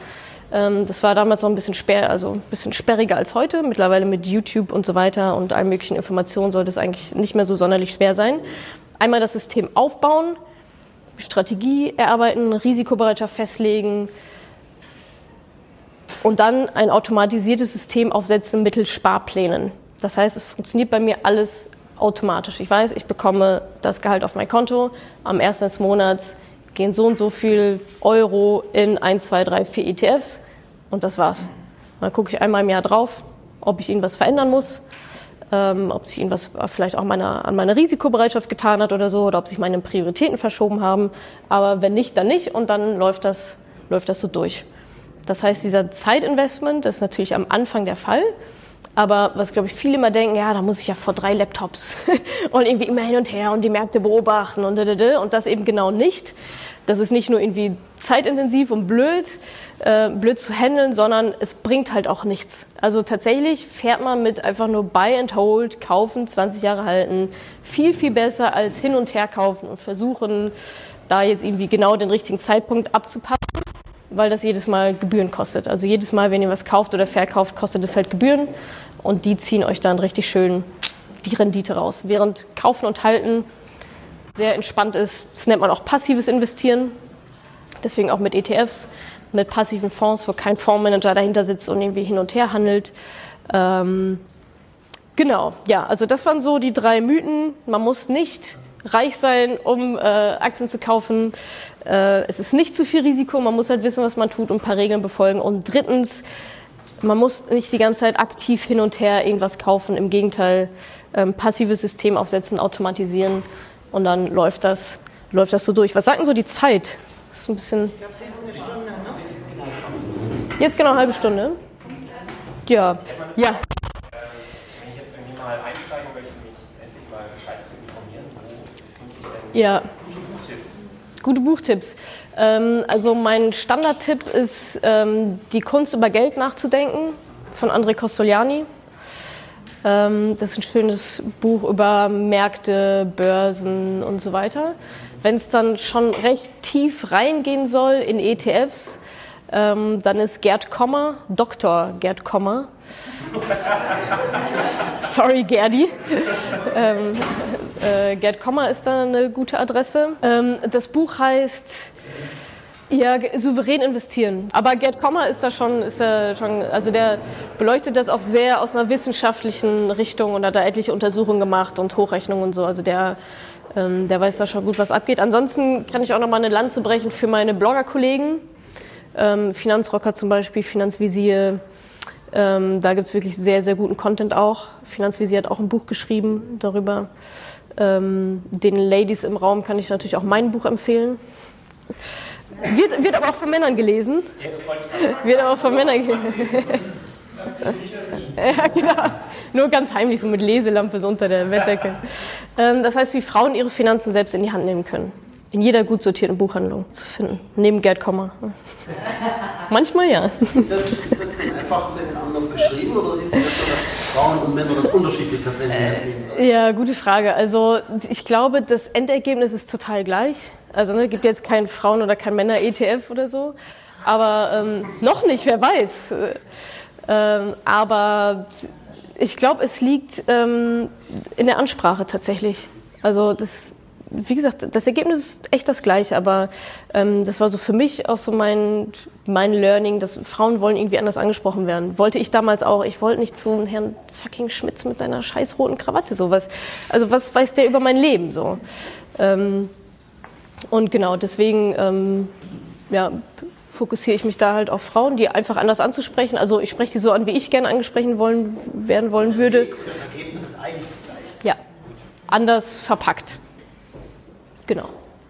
Ähm, das war damals noch ein bisschen, sperr, also ein bisschen sperriger als heute. Mittlerweile mit YouTube und so weiter und allen möglichen Informationen sollte es eigentlich nicht mehr so sonderlich schwer sein. Einmal das System aufbauen, Strategie erarbeiten, Risikobereitschaft festlegen und dann ein automatisiertes System aufsetzen mittels Sparplänen. Das heißt, es funktioniert bei mir alles automatisch. Ich weiß, ich bekomme das Gehalt auf mein Konto. Am ersten des Monats gehen so und so viel Euro in 1, 2, 3, 4 ETFs und das war's. Dann gucke ich einmal im Jahr drauf, ob ich ihnen was verändern muss, ähm, ob sich ihnen was vielleicht auch meiner, an meiner Risikobereitschaft getan hat oder so, oder ob sich meine Prioritäten verschoben haben. Aber wenn nicht, dann nicht und dann läuft das, läuft das so durch. Das heißt, dieser Zeitinvestment ist natürlich am Anfang der Fall. Aber was, glaube ich, viele immer denken, ja, da muss ich ja vor drei Laptops und irgendwie immer hin und her und die Märkte beobachten und, und das eben genau nicht. Das ist nicht nur irgendwie zeitintensiv und blöd, äh, blöd zu handeln, sondern es bringt halt auch nichts. Also tatsächlich fährt man mit einfach nur Buy and Hold, kaufen, 20 Jahre halten, viel, viel besser als hin und her kaufen und versuchen, da jetzt irgendwie genau den richtigen Zeitpunkt abzupassen weil das jedes Mal Gebühren kostet. Also jedes Mal, wenn ihr was kauft oder verkauft, kostet es halt Gebühren und die ziehen euch dann richtig schön die Rendite raus. Während Kaufen und Halten sehr entspannt ist, das nennt man auch passives Investieren. Deswegen auch mit ETFs, mit passiven Fonds, wo kein Fondsmanager dahinter sitzt und irgendwie hin und her handelt. Ähm, genau, ja, also das waren so die drei Mythen. Man muss nicht reich sein, um äh, Aktien zu kaufen. Äh, es ist nicht zu viel Risiko, man muss halt wissen, was man tut und ein paar Regeln befolgen. Und drittens, man muss nicht die ganze Zeit aktiv hin und her irgendwas kaufen. Im Gegenteil, ähm, passives System aufsetzen, automatisieren und dann läuft das, läuft das so durch. Was sagt denn so die Zeit? Das ist ein bisschen. Jetzt genau eine halbe Stunde. Ja. Ja. Wenn ich jetzt irgendwie mal einsteigen möchte, mich endlich mal gescheit zu informieren, wo finde ich denn ja. gute Buchtipps? Gute Buchtipps. Ähm, also mein Standardtipp ist ähm, Die Kunst über Geld nachzudenken von André Costoliani. Ähm, das ist ein schönes Buch über Märkte, Börsen und so weiter. Wenn es dann schon recht tief reingehen soll in ETFs, ähm, dann ist Gerd Kommer, Dr. Gerd Kommer. Sorry, Gerdi. ähm, äh, Gerd Kommer ist da eine gute Adresse. Ähm, das Buch heißt ja, souverän investieren. Aber Gerd Kommer ist da schon, ist da schon, also der beleuchtet das auch sehr aus einer wissenschaftlichen Richtung und hat da etliche Untersuchungen gemacht und Hochrechnungen und so. Also der, ähm, der weiß da schon gut, was abgeht. Ansonsten kann ich auch noch mal eine Lanze brechen für meine Blogger-Kollegen. Ähm, Finanzrocker zum Beispiel, Finanzvisier. Ähm, da gibt's wirklich sehr, sehr guten Content auch. Finanzvisier hat auch ein Buch geschrieben darüber. Ähm, den Ladies im Raum kann ich natürlich auch mein Buch empfehlen. Wird, wird aber auch von Männern gelesen. Wird aber auch von Männern gelesen. ja, genau. Nur ganz heimlich, so mit Leselampe so unter der Bettdecke. Ähm, das heißt, wie Frauen ihre Finanzen selbst in die Hand nehmen können. In jeder gut sortierten Buchhandlung zu finden. Neben Gerd Kommer. Manchmal ja. Ist das, ist das einfach ein bisschen anders? anders geschrieben oder siehst du das so, dass Frauen und Männer das unterschiedlich tatsächlich erleben sollen? Ja, gute Frage. Also ich glaube, das Endergebnis ist total gleich. Also ne, gibt jetzt kein Frauen- oder kein Männer-ETF oder so. Aber ähm, noch nicht, wer weiß. Ähm, aber ich glaube, es liegt ähm, in der Ansprache tatsächlich. Also das, wie gesagt, das Ergebnis ist echt das gleiche, aber ähm, das war so für mich auch so mein, mein Learning, dass Frauen wollen irgendwie anders angesprochen werden. Wollte ich damals auch. Ich wollte nicht zu Herrn fucking Schmitz mit seiner scheiß roten Krawatte sowas. Also was weiß der über mein Leben so? Ähm, und genau, deswegen ähm, ja, fokussiere ich mich da halt auf Frauen, die einfach anders anzusprechen. Also ich spreche die so an, wie ich gerne angesprochen wollen, werden wollen würde. Das Ergebnis ist eigentlich das gleiche. Ja, anders verpackt. Genau.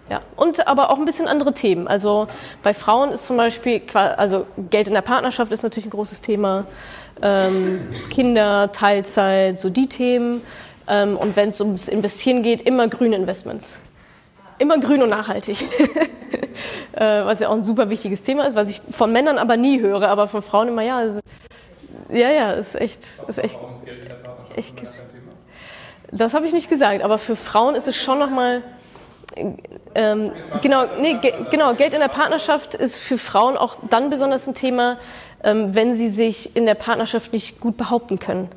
Ja. Und aber auch ein bisschen andere Themen. Also bei Frauen ist zum Beispiel, also Geld in der Partnerschaft ist natürlich ein großes Thema. Ähm, Kinder, Teilzeit, so die Themen. Ähm, und wenn es ums Investieren geht, immer grüne Investments. Immer grün und nachhaltig. äh, was ja auch ein super wichtiges Thema ist, was ich von Männern aber nie höre, aber von Frauen immer ja. Also, ja, ja, ist echt, ist echt, echt das habe ich nicht gesagt, aber für Frauen ist es schon nochmal. Ähm, genau, nee, ge genau, Geld in der Partnerschaft ist für Frauen auch dann besonders ein Thema, ähm, wenn sie sich in der Partnerschaft nicht gut behaupten können.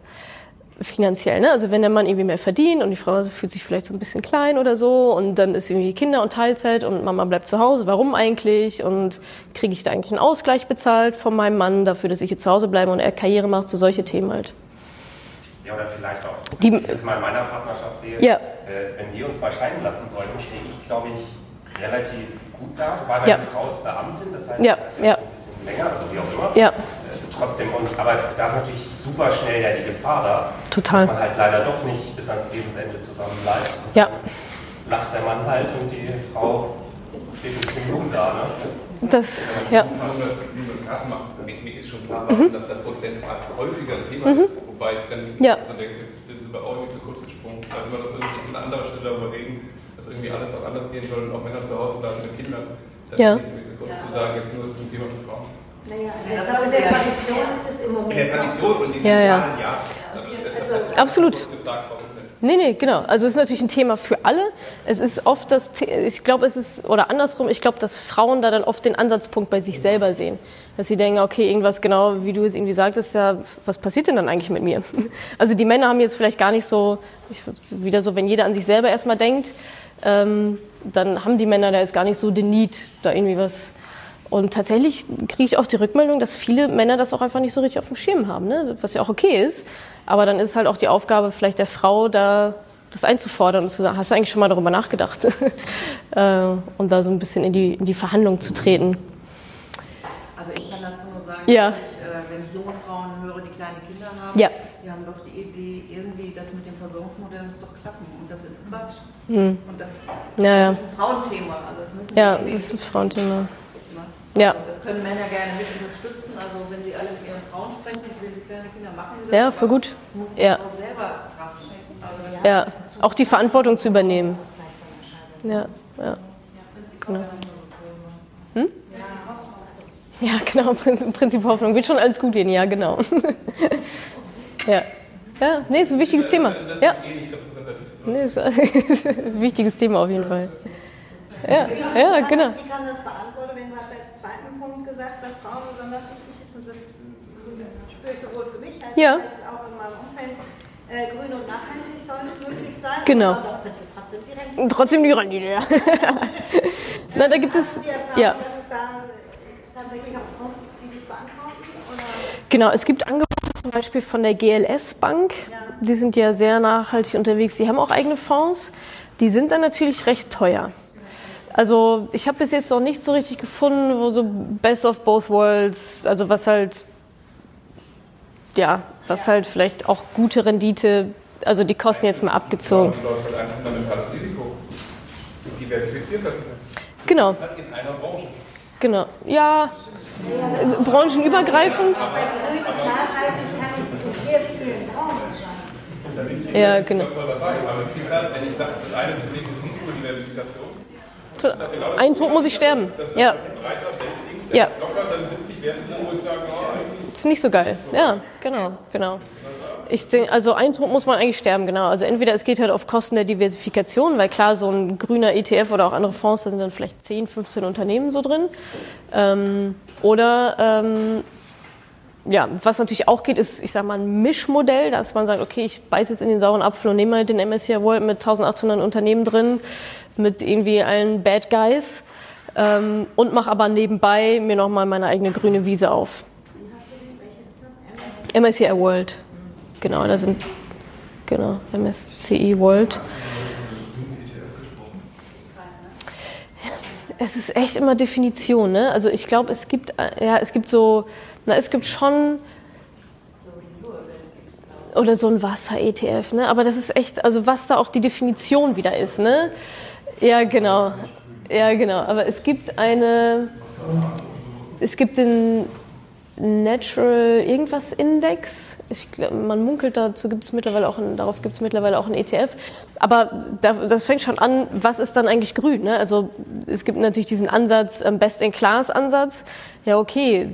Finanziell, ne? Also wenn der Mann irgendwie mehr verdient und die Frau fühlt sich vielleicht so ein bisschen klein oder so und dann ist irgendwie Kinder und Teilzeit und Mama bleibt zu Hause, warum eigentlich? Und kriege ich da eigentlich einen Ausgleich bezahlt von meinem Mann dafür, dass ich hier zu Hause bleibe und er Karriere macht, so solche Themen halt. Ja, oder vielleicht auch, Die- wenn ich das mal in meiner Partnerschaft sehe, Ja. äh, wenn wir uns mal scheiden lassen sollten, stehe ich, glaube ich, relativ gut da. Wobei meine Ja. Frau ist Beamtin, das heißt, Ja, die ja. ein bisschen länger, also wie auch immer. Ja. Äh, trotzdem, und, aber da ist natürlich super schnell ja die Gefahr da, Total. dass man halt leider doch nicht bis ans Lebensende zusammen bleibt. Und Ja. dann Lacht der Mann halt und die Frau steht ein bisschen jung da. Ne? Das, ja. Mir, ist schon klar, Mhm. dass das prozentual häufiger ein Thema ist. Wobei ich dann Ja. so denke, das ist bei euch zu kurz gesprungen. Da noch irgendwie an anderer Stelle darüber reden, dass irgendwie alles auch anders gehen soll und auch Männer zu Hause bleiben mit Kindern. Das Ja. ist mir zu kurz zu sagen, jetzt nur ist es ein Thema für Frauen. Naja, das das in der ja- Tradition ist es im In der Moment Tradition so. und in Ja, den ja. Zahlen, ja. Also, ist Absolut. gefragt. Nee, nee, genau. Also es ist natürlich ein Thema für alle. Es ist oft das, ich glaube, es ist, oder andersrum, ich glaube, dass Frauen da dann oft den Ansatzpunkt bei sich selber sehen. Dass sie denken, okay, irgendwas genau, wie du es irgendwie sagtest, ja, was passiert denn dann eigentlich mit mir? Also die Männer haben jetzt vielleicht gar nicht so, ich, wieder so, wenn jeder an sich selber erstmal denkt, ähm, dann haben die Männer da jetzt gar nicht so den Need, da irgendwie was. Und tatsächlich kriege ich auch die Rückmeldung, dass viele Männer das auch einfach nicht so richtig auf dem Schirm haben, ne? was ja auch okay ist. Aber dann ist es halt auch die Aufgabe vielleicht der Frau, da das einzufordern und zu sagen, hast du eigentlich schon mal darüber nachgedacht? äh, und da so ein bisschen in die, in die Verhandlung zu treten. Also ich kann dazu nur sagen, Ja. dass ich, äh, wenn ich junge Frauen höre, die kleine Kinder haben, Ja. die haben doch die Idee, irgendwie das mit dem Versorgungsmodell muss doch klappen. Und das ist Quatsch. Hm. Und das, Ja, das ist ein Frauenthema. Also das Ja, das ist ein Frauenthema. Ja. Das können Männer gerne mit unterstützen. Also wenn sie alle mit ihren Frauen sprechen, wenn sie kleine Kinder machen, das. Ja, voll gut. Das muss die Ja. Frau selber Kraft schenken. Also das Ja, auch die Verantwortung zu übernehmen. Ja, ja. Genau. Hm? Ja, genau, Prinzip, Prinzip Hoffnung. Wird schon alles gut gehen, ja, genau. Ja. Ja, nee, ist ein wichtiges Thema. Ja. Eh. Nee, ist ein wichtiges Thema auf jeden Fall. Ja, ja, genau. Wie kann das beantworten, wenn du hast als zweiten Punkt gesagt, dass Frauen besonders wichtig ist und das spüre ich sowohl für mich als, Ja. als auch in meinem Umfeld. Äh, grün und nachhaltig soll es möglich sein. Genau. Aber bitte trotzdem direkt. Und trotzdem die Rendite, ja. Na, da gibt es, die Erfahrung, ja. dass es da tatsächlich auch Fonds gibt, die das beantworten? Oder? Genau, es gibt Angebote zum Beispiel von der GLS Bank. Die sind ja sehr nachhaltig unterwegs. Die haben auch eigene Fonds. Die sind dann natürlich recht teuer. Also ich habe bis jetzt noch nicht so richtig gefunden, wo so Best of Both Worlds, also was halt, ja, was halt vielleicht auch gute Rendite, also die Kosten jetzt mal abgezogen. Du läufst halt ein fundamentales Risiko. Du diversifizierst halt nicht. Genau, Halt in einer Branche. genau. Ja, branchenübergreifend. Ja, genau. Aber es ist halt, wenn ich sage, das eine Problem ist Risikodiversifikation. Ein Tod muss ich sterben. Ja, Ja. ist nicht so geil. Ja, genau, genau. Ich denke, also ein Tod muss man eigentlich sterben, genau. Also entweder es geht halt auf Kosten der Diversifikation, weil klar, so ein grüner ETF oder auch andere Fonds, da sind dann vielleicht 10, 15 Unternehmen so drin. Ähm, oder ähm, ja, was natürlich auch geht, ist, ich sag mal, ein Mischmodell, dass man sagt, okay, ich beiß jetzt in den sauren Apfel und nehme halt den MSCI World mit 1800 Unternehmen drin, mit irgendwie allen Bad Guys ähm, und mache aber nebenbei mir nochmal meine eigene grüne Wiese auf. MSCI World. Genau, da sind genau MSCI World. Es ist echt immer Definition, ne? Also ich glaube, es gibt äh, ja, es gibt so, na, es gibt schon oder so ein Wasser-ETF, ne? Aber das ist echt, also was da auch die Definition wieder ist, ne? Ja, genau. Ja, genau. Aber es gibt eine, es gibt den Natural irgendwas Index. Ich, man munkelt, dazu gibt es mittlerweile auch ein, darauf gibt es mittlerweile auch ein ETF. Aber da, das fängt schon an, was ist dann eigentlich grün? Ne? Also es gibt natürlich diesen Ansatz, ähm, Best-in-Class-Ansatz. Ja, okay,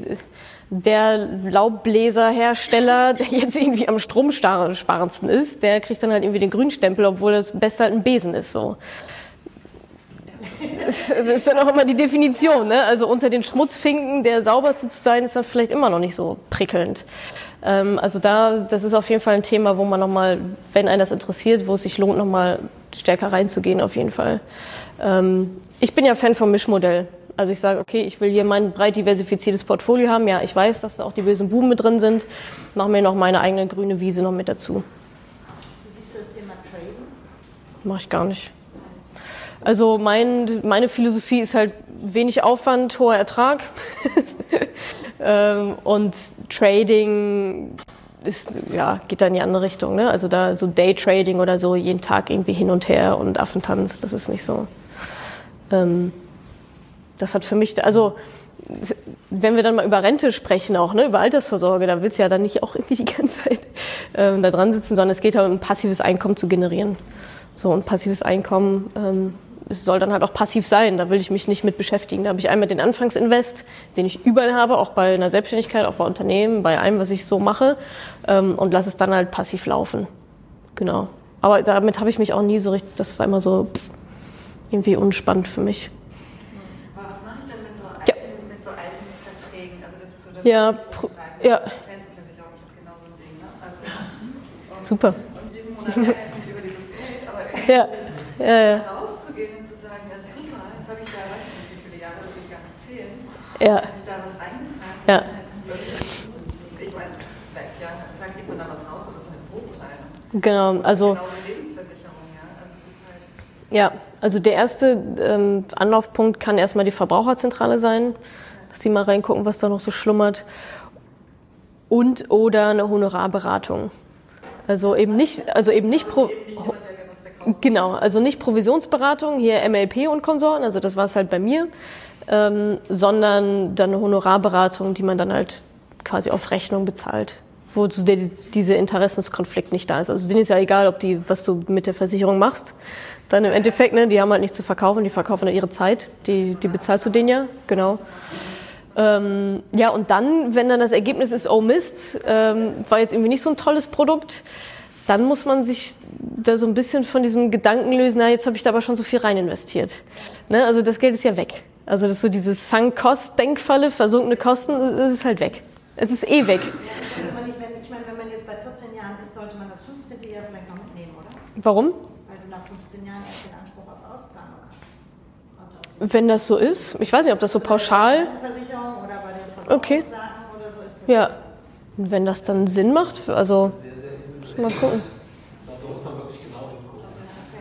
der Laubbläserhersteller, der jetzt irgendwie am stromsparendsten ist, der kriegt dann halt irgendwie den Grünstempel, obwohl das Beste halt ein Besen ist. So. Das ist dann auch immer die Definition. Ne? Also unter den Schmutzfinken der sauberste zu sein, ist dann vielleicht immer noch nicht so prickelnd. Ähm, also da, das ist auf jeden Fall ein Thema, wo man nochmal, wenn einen das interessiert, wo es sich lohnt, nochmal stärker reinzugehen, auf jeden Fall. Ähm, ich bin ja Fan vom Mischmodell. Also ich sage, okay, ich will hier mein breit diversifiziertes Portfolio haben. Ja, ich weiß, dass da auch die bösen Buben mit drin sind. Mache mir noch meine eigene grüne Wiese noch mit dazu. Wie siehst du das Thema Traden? Mache ich gar nicht. Also mein, meine Philosophie ist halt wenig Aufwand, hoher Ertrag. ähm, und Trading ist, ja, geht da in die andere Richtung. Ne? Also da so Daytrading oder so, jeden Tag irgendwie hin und her und Affentanz, das ist nicht so. Ähm, das hat für mich, also wenn wir dann mal über Rente sprechen, auch ne, über Altersvorsorge, da willst du ja dann nicht auch irgendwie die ganze Zeit ähm, da dran sitzen, sondern es geht ja um ein passives Einkommen zu generieren. So, und passives Einkommen ähm, es soll dann halt auch passiv sein. Da will ich mich nicht mit beschäftigen. Da habe ich einmal den Anfangsinvest, den ich überall habe, auch bei einer Selbstständigkeit, auch bei Unternehmen, bei allem, was ich so mache, ähm, und lasse es dann halt passiv laufen. Genau. Aber damit habe ich mich auch nie so richtig, das war immer so irgendwie unspannend für mich. Aber was mache ich denn mit so alten, Ja. mit so alten Verträgen? Also das ist so das Ja, was ich pr- schreibe. ja. Rentenversicherung, ich habe genau so ein Ding. Ne? Also, und, Super. Und jeden Monat über dieses Geld, aber Ja, ja, ja. rauszugehen und zu sagen, ja super, jetzt habe ich da, weiß ich nicht wie viele Jahre, das will ich gar nicht zählen, ja. habe ich da was eingezahlt, Ja. das ist halt ich meine, das ist weg, ja, klar kriegt man da was raus, aber das sind halt Bruchteile. Genau, also Genau Lebensversicherung, ja, also es ist halt, Ja, also der erste ähm, Anlaufpunkt kann erstmal die Verbraucherzentrale sein, dass die mal reingucken, was da noch so schlummert. Und oder eine Honorarberatung. Also eben nicht, also eben nicht pro, genau, also nicht Provisionsberatung, hier MLP und Konsorten, also das war es halt bei mir, ähm, sondern dann eine Honorarberatung, die man dann halt quasi auf Rechnung bezahlt, wo so der, dieser Interessenskonflikt nicht da ist. Also denen ist ja egal, ob die, was du mit der Versicherung machst. Dann im Endeffekt, ne, die haben halt nichts zu verkaufen, die verkaufen halt ihre Zeit, die, die bezahlst du denen ja, genau. Ähm, ja, und dann, wenn dann das Ergebnis ist, oh Mist, ähm, war jetzt irgendwie nicht so ein tolles Produkt, dann muss man sich da so ein bisschen von diesem Gedanken lösen, na, jetzt habe ich da aber schon so viel rein investiert. Ne? Also das Geld ist ja weg. Also das ist so diese Sunk-Cost-Denkfalle, versunkene Kosten, das ist halt weg. Es ist eh weg. Also nicht, wenn, ich meine, wenn man jetzt bei 14 Jahren ist, sollte man das 15. Jahr vielleicht noch mitnehmen, oder? Warum? Weil du nach 15 Jahren erst den Anspruch auf Auszahlung hast. Kommt auf Wenn das so ist, ich weiß nicht, ob das so pauschal, Versicherung oder bei den Okay. So ja, wenn das dann Sinn macht, also mal gucken. Da muss man wirklich genau hingucken.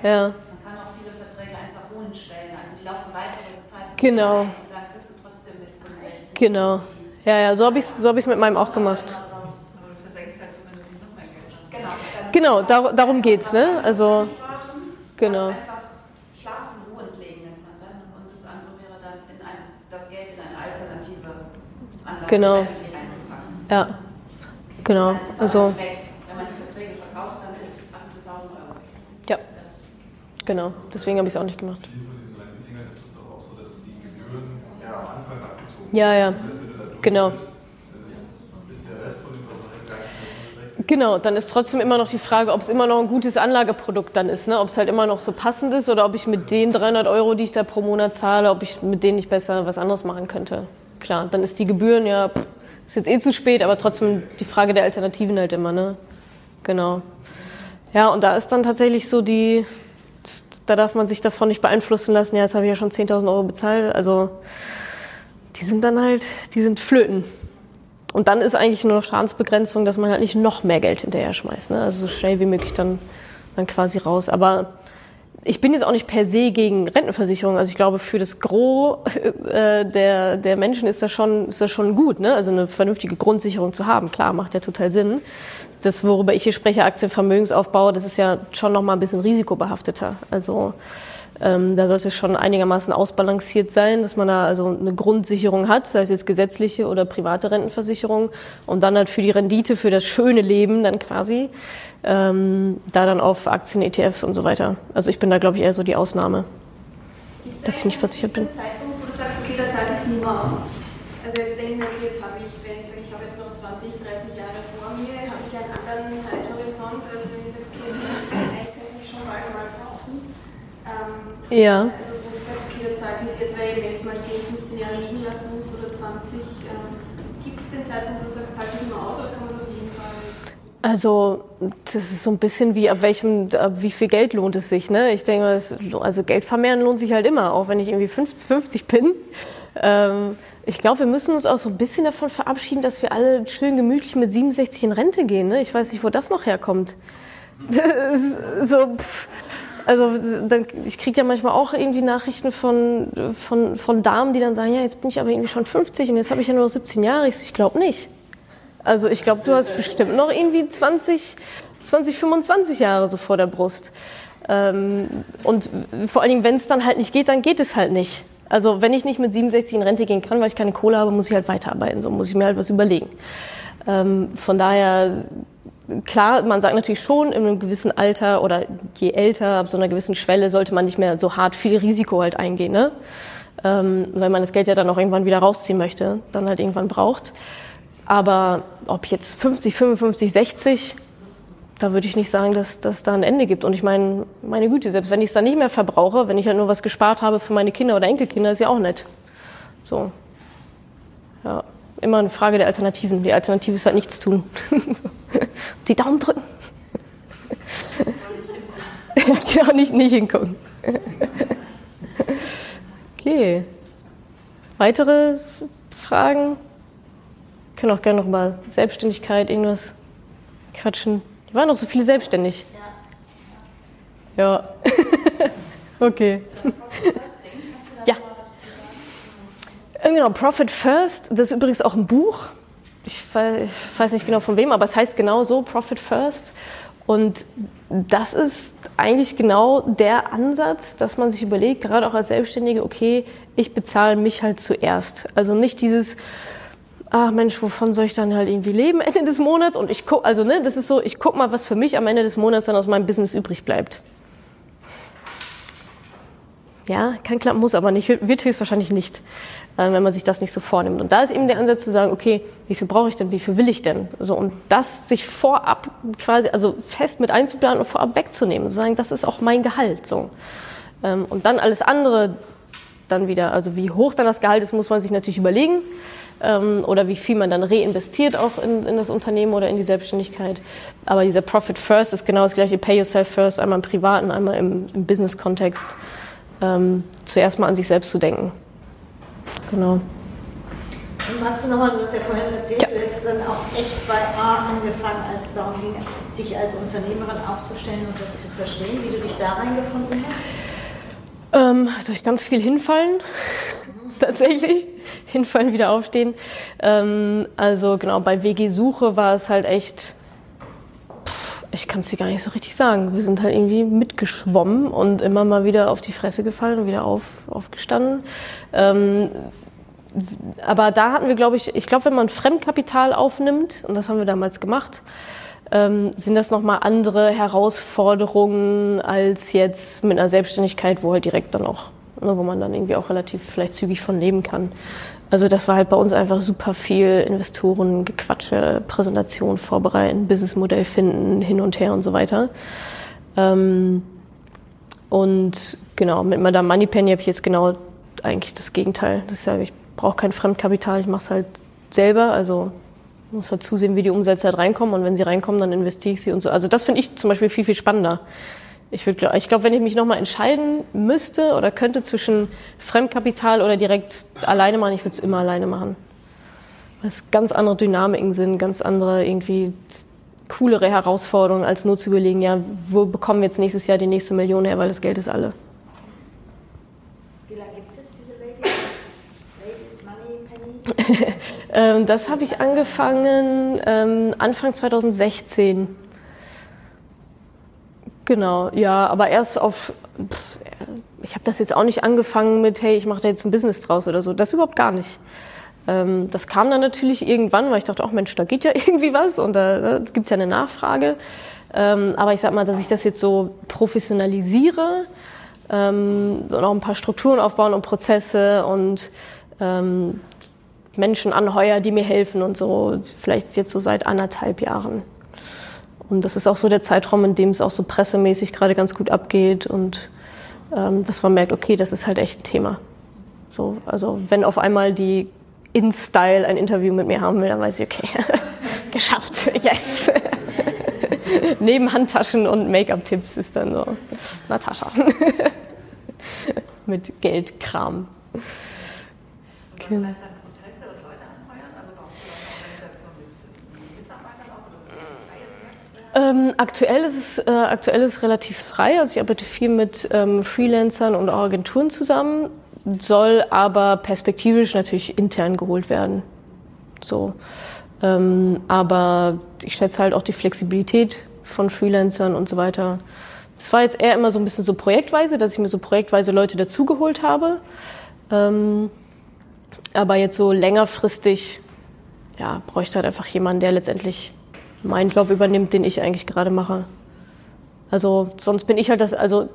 Ja, Man kann auch viele Verträge einfach ohne stellen. Also die laufen weiter, du bezahlst Genau. und dann kriegst du trotzdem mit 65. genau. Ja, ja, so habe ich es so hab ich's mit meinem auch gemacht. Aber du versenkst halt zumindest nicht noch mehr Geld. Genau. Genau, dar darum geht's, ne? Also, genau. Einfach schlafen, ruhend legen nennt man das. Und das andere wäre dann in ein, das Geld in eine alternative Anlage Genau. reinzupacken. Ja, genau. Dann ist es Also. Wenn man die Verträge verkauft, dann ist es 18.000 Euro. ja, genau. Deswegen habe ich es auch nicht gemacht. vielen von diesen Renditdingern ist es doch auch so, dass die Gebühren ja am Anfang abgezogen Ja, Genau. Genau, dann ist trotzdem immer noch die Frage, ob es immer noch ein gutes Anlageprodukt dann ist, ne? ob es halt immer noch so passend ist oder ob ich mit den 300 Euro, die ich da pro Monat zahle, ob ich mit denen nicht besser was anderes machen könnte. Klar, dann ist die Gebühren ja, pff, ist jetzt eh zu spät, aber trotzdem die Frage der Alternativen halt immer, ne? Genau. Ja, und da ist dann tatsächlich so die, da darf man sich davon nicht beeinflussen lassen, ja, jetzt habe ich ja schon 10.000 Euro bezahlt, also die sind dann halt, die sind Flöten. Und dann ist eigentlich nur noch Schadensbegrenzung, dass man halt nicht noch mehr Geld hinterher schmeißt. Ne? Also so schnell wie möglich dann, dann quasi raus. Aber ich bin jetzt auch nicht per se gegen Rentenversicherung. Also ich glaube, für das Gros äh, der, der Menschen ist das schon, ist das schon gut, ne? Also eine vernünftige Grundsicherung zu haben. Klar, macht ja total Sinn. Das, worüber ich hier spreche, Aktienvermögensaufbau, das ist ja schon noch mal ein bisschen risikobehafteter. Also ähm, da sollte es schon einigermaßen ausbalanciert sein, dass man da also eine Grundsicherung hat, sei es jetzt gesetzliche oder private Rentenversicherung und dann halt für die Rendite, für das schöne Leben dann quasi, ähm, da dann auf Aktien, ETFs und so weiter. Also ich bin da, glaube ich, eher so die Ausnahme, Gibt's dass ich nicht versichert bin. Zeitpunkt, wo du sagst, okay, da zahlt sich nie mehr aus? Also jetzt denke ich mir, okay, jetzt habe ich, wenn ich sage, ich habe jetzt noch 20, 30 Jahre vor mir, habe ich einen anderen Zeithorizont, als wenn ich sage, okay, eigentlich könnte ich schon mal mal kaufen. Ähm, Ja. Also wo du sagst, okay, da zahlt sich jetzt, weil ich wenn ich es mal 10, 15 Jahre liegen lassen muss oder 20, ähm, gibt es den Zeitpunkt, wo du sagst, zahlt sich mehr aus oder kann man es auf jeden Fall? Also das ist so ein bisschen wie ab welchem, ab wie viel Geld lohnt es sich. Ne? Ich denke, das, also Geld vermehren lohnt sich halt immer, auch wenn ich irgendwie 50, 50 bin. Ähm, ich glaube, wir müssen uns auch so ein bisschen davon verabschieden, dass wir alle schön gemütlich mit 67 in Rente gehen. Ne? Ich weiß nicht, wo das noch herkommt. Das ist so, pff, also ich kriege ja manchmal auch irgendwie Nachrichten von, von, von Damen, die dann sagen, ja, jetzt bin ich aber irgendwie schon 50 und jetzt habe ich ja nur noch 17 Jahre. Ich, so, ich glaube nicht. Also ich glaube, du hast bestimmt noch irgendwie 20, 20, 25 Jahre so vor der Brust. Ähm, und vor allen Dingen, wenn es dann halt nicht geht, dann geht es halt nicht. Also wenn ich nicht mit 67 in Rente gehen kann, weil ich keine Kohle habe, muss ich halt weiterarbeiten. So muss ich mir halt was überlegen. Ähm, von daher, klar, man sagt natürlich schon, in einem gewissen Alter oder je älter, ab so einer gewissen Schwelle, sollte man nicht mehr so hart viel Risiko halt eingehen. Ne? Ähm, weil man das Geld ja dann auch irgendwann wieder rausziehen möchte, dann halt irgendwann braucht. Aber ob jetzt 50, 55, 60, da würde ich nicht sagen, dass dass da ein Ende gibt. Und ich meine, meine Güte, selbst wenn ich es dann nicht mehr verbrauche, wenn ich halt nur was gespart habe für meine Kinder oder Enkelkinder, ist ja auch nett. So. Ja, immer eine Frage der Alternativen. Die Alternative ist halt nichts tun. Die Daumen drücken. Ja, genau, nicht, nicht hingucken. Okay. Weitere Fragen? Wir können auch gerne noch über Selbstständigkeit irgendwas quatschen. Die waren noch so viele selbstständig. Ja. okay. Genau, Profit First, das ist übrigens auch ein Buch. Ich we- ich weiß nicht genau von wem, aber es heißt genau so, Profit First. Und das ist eigentlich genau der Ansatz, dass man sich überlegt, gerade auch als Selbstständige, okay, ich bezahle mich halt zuerst. Also nicht dieses, ah Mensch, wovon soll ich dann halt irgendwie leben Ende des Monats? Und ich guck, also ne, das ist so, ich guck mal, was für mich am Ende des Monats dann aus meinem Business übrig bleibt. Ja, kann klappen, muss aber nicht, wird höchstwahrscheinlich nicht, wenn man sich das nicht so vornimmt. Und da ist eben der Ansatz zu sagen, okay, wie viel brauche ich denn, wie viel will ich denn? So, und das sich vorab quasi, also fest mit einzuplanen und vorab wegzunehmen, zu sagen, das ist auch mein Gehalt, so. Ähm, und dann alles andere dann wieder, also wie hoch dann das Gehalt ist, muss man sich natürlich überlegen. Ähm, oder wie viel man dann reinvestiert auch in, in das Unternehmen oder in die Selbstständigkeit. Aber dieser Profit First ist genau das gleiche, Pay Yourself First, einmal im privaten, einmal im, im Business-Kontext. Ähm, zuerst mal an sich selbst zu denken. Genau. Und magst du nochmal, du hast ja vorhin erzählt, Ja. du hättest dann auch echt bei A angefangen, als es darum ging, dich als Unternehmerin aufzustellen und das zu verstehen, wie du dich da reingefunden hast? Ähm, durch ganz viel hinfallen, tatsächlich. Hinfallen, wieder aufstehen. Ähm, also genau, bei WG-Suche war es halt echt, ich kann es dir gar nicht so richtig sagen. Wir sind halt irgendwie mitgeschwommen und immer mal wieder auf die Fresse gefallen und wieder auf, aufgestanden. Ähm, aber da hatten wir, glaube ich, ich glaube, wenn man Fremdkapital aufnimmt, und das haben wir damals gemacht, ähm, sind das nochmal andere Herausforderungen als jetzt mit einer Selbstständigkeit, wo halt direkt dann auch ne, wo man dann irgendwie auch relativ vielleicht zügig von leben kann. Also das war halt bei uns einfach super viel Investoren, Gequatsche, Präsentation vorbereiten, Businessmodell finden, hin und her und so weiter. Ähm, und genau, mit Madame Moneypenny habe ich jetzt genau eigentlich das Gegenteil. Das ist ja, ich brauche kein Fremdkapital, ich mache es halt selber. Also muss halt zusehen, wie die Umsätze halt reinkommen und wenn sie reinkommen, dann investiere ich sie und so. Also das finde ich zum Beispiel viel, viel spannender. Ich, würd, ich glaube, wenn ich mich nochmal entscheiden müsste oder könnte zwischen Fremdkapital oder direkt alleine machen, ich würde es immer alleine machen. Weil es ganz andere Dynamiken sind, ganz andere irgendwie coolere Herausforderungen, als nur zu überlegen, ja, wo bekommen wir jetzt nächstes Jahr die nächste Million her, weil das Geld ist alle. Wie lange gibt es jetzt diese Ladies, Ladies Money Penny? ähm, das habe ich angefangen ähm, Anfang 2016. Genau, ja, aber erst auf, pff, ich habe das jetzt auch nicht angefangen mit, hey, ich mache da jetzt ein Business draus oder so, das überhaupt gar nicht. Ähm, das kam dann natürlich irgendwann, weil ich dachte, ach Mensch, da geht ja irgendwie was und da, da gibt's ja eine Nachfrage. Ähm, aber ich sag mal, dass ich das jetzt so professionalisiere ähm, und auch ein paar Strukturen aufbauen und Prozesse und ähm, Menschen anheuer, die mir helfen und so, vielleicht jetzt so seit anderthalb Jahren. Und das ist auch so der Zeitraum, in dem es auch so pressemäßig gerade ganz gut abgeht und ähm, dass man merkt, okay, das ist halt echt ein Thema. So, also wenn auf einmal die in-Style ein Interview mit mir haben will, dann weiß ich, okay, geschafft, yes. Neben Handtaschen und Make-up-Tipps ist dann so Natascha. mit Geldkram. Genau. heißt dann Prozesse und Leute anheuern? Also brauchst du auch eine Organisation mit Mitarbeitern auch oder ist das eher ein freies Netzwerk? Ähm, aktuell ist es äh, aktuell ist es relativ frei. Also ich arbeite viel mit ähm, Freelancern und Agenturen zusammen, soll aber perspektivisch natürlich intern geholt werden. So, ähm, aber ich schätze halt auch die Flexibilität von Freelancern und so weiter. Es war jetzt eher immer so ein bisschen so projektweise, dass ich mir so projektweise Leute dazugeholt habe. Ähm, aber jetzt so längerfristig, ja, bräuchte halt einfach jemanden, der letztendlich meinen Job übernimmt, den ich eigentlich gerade mache. Also sonst bin ich halt das, also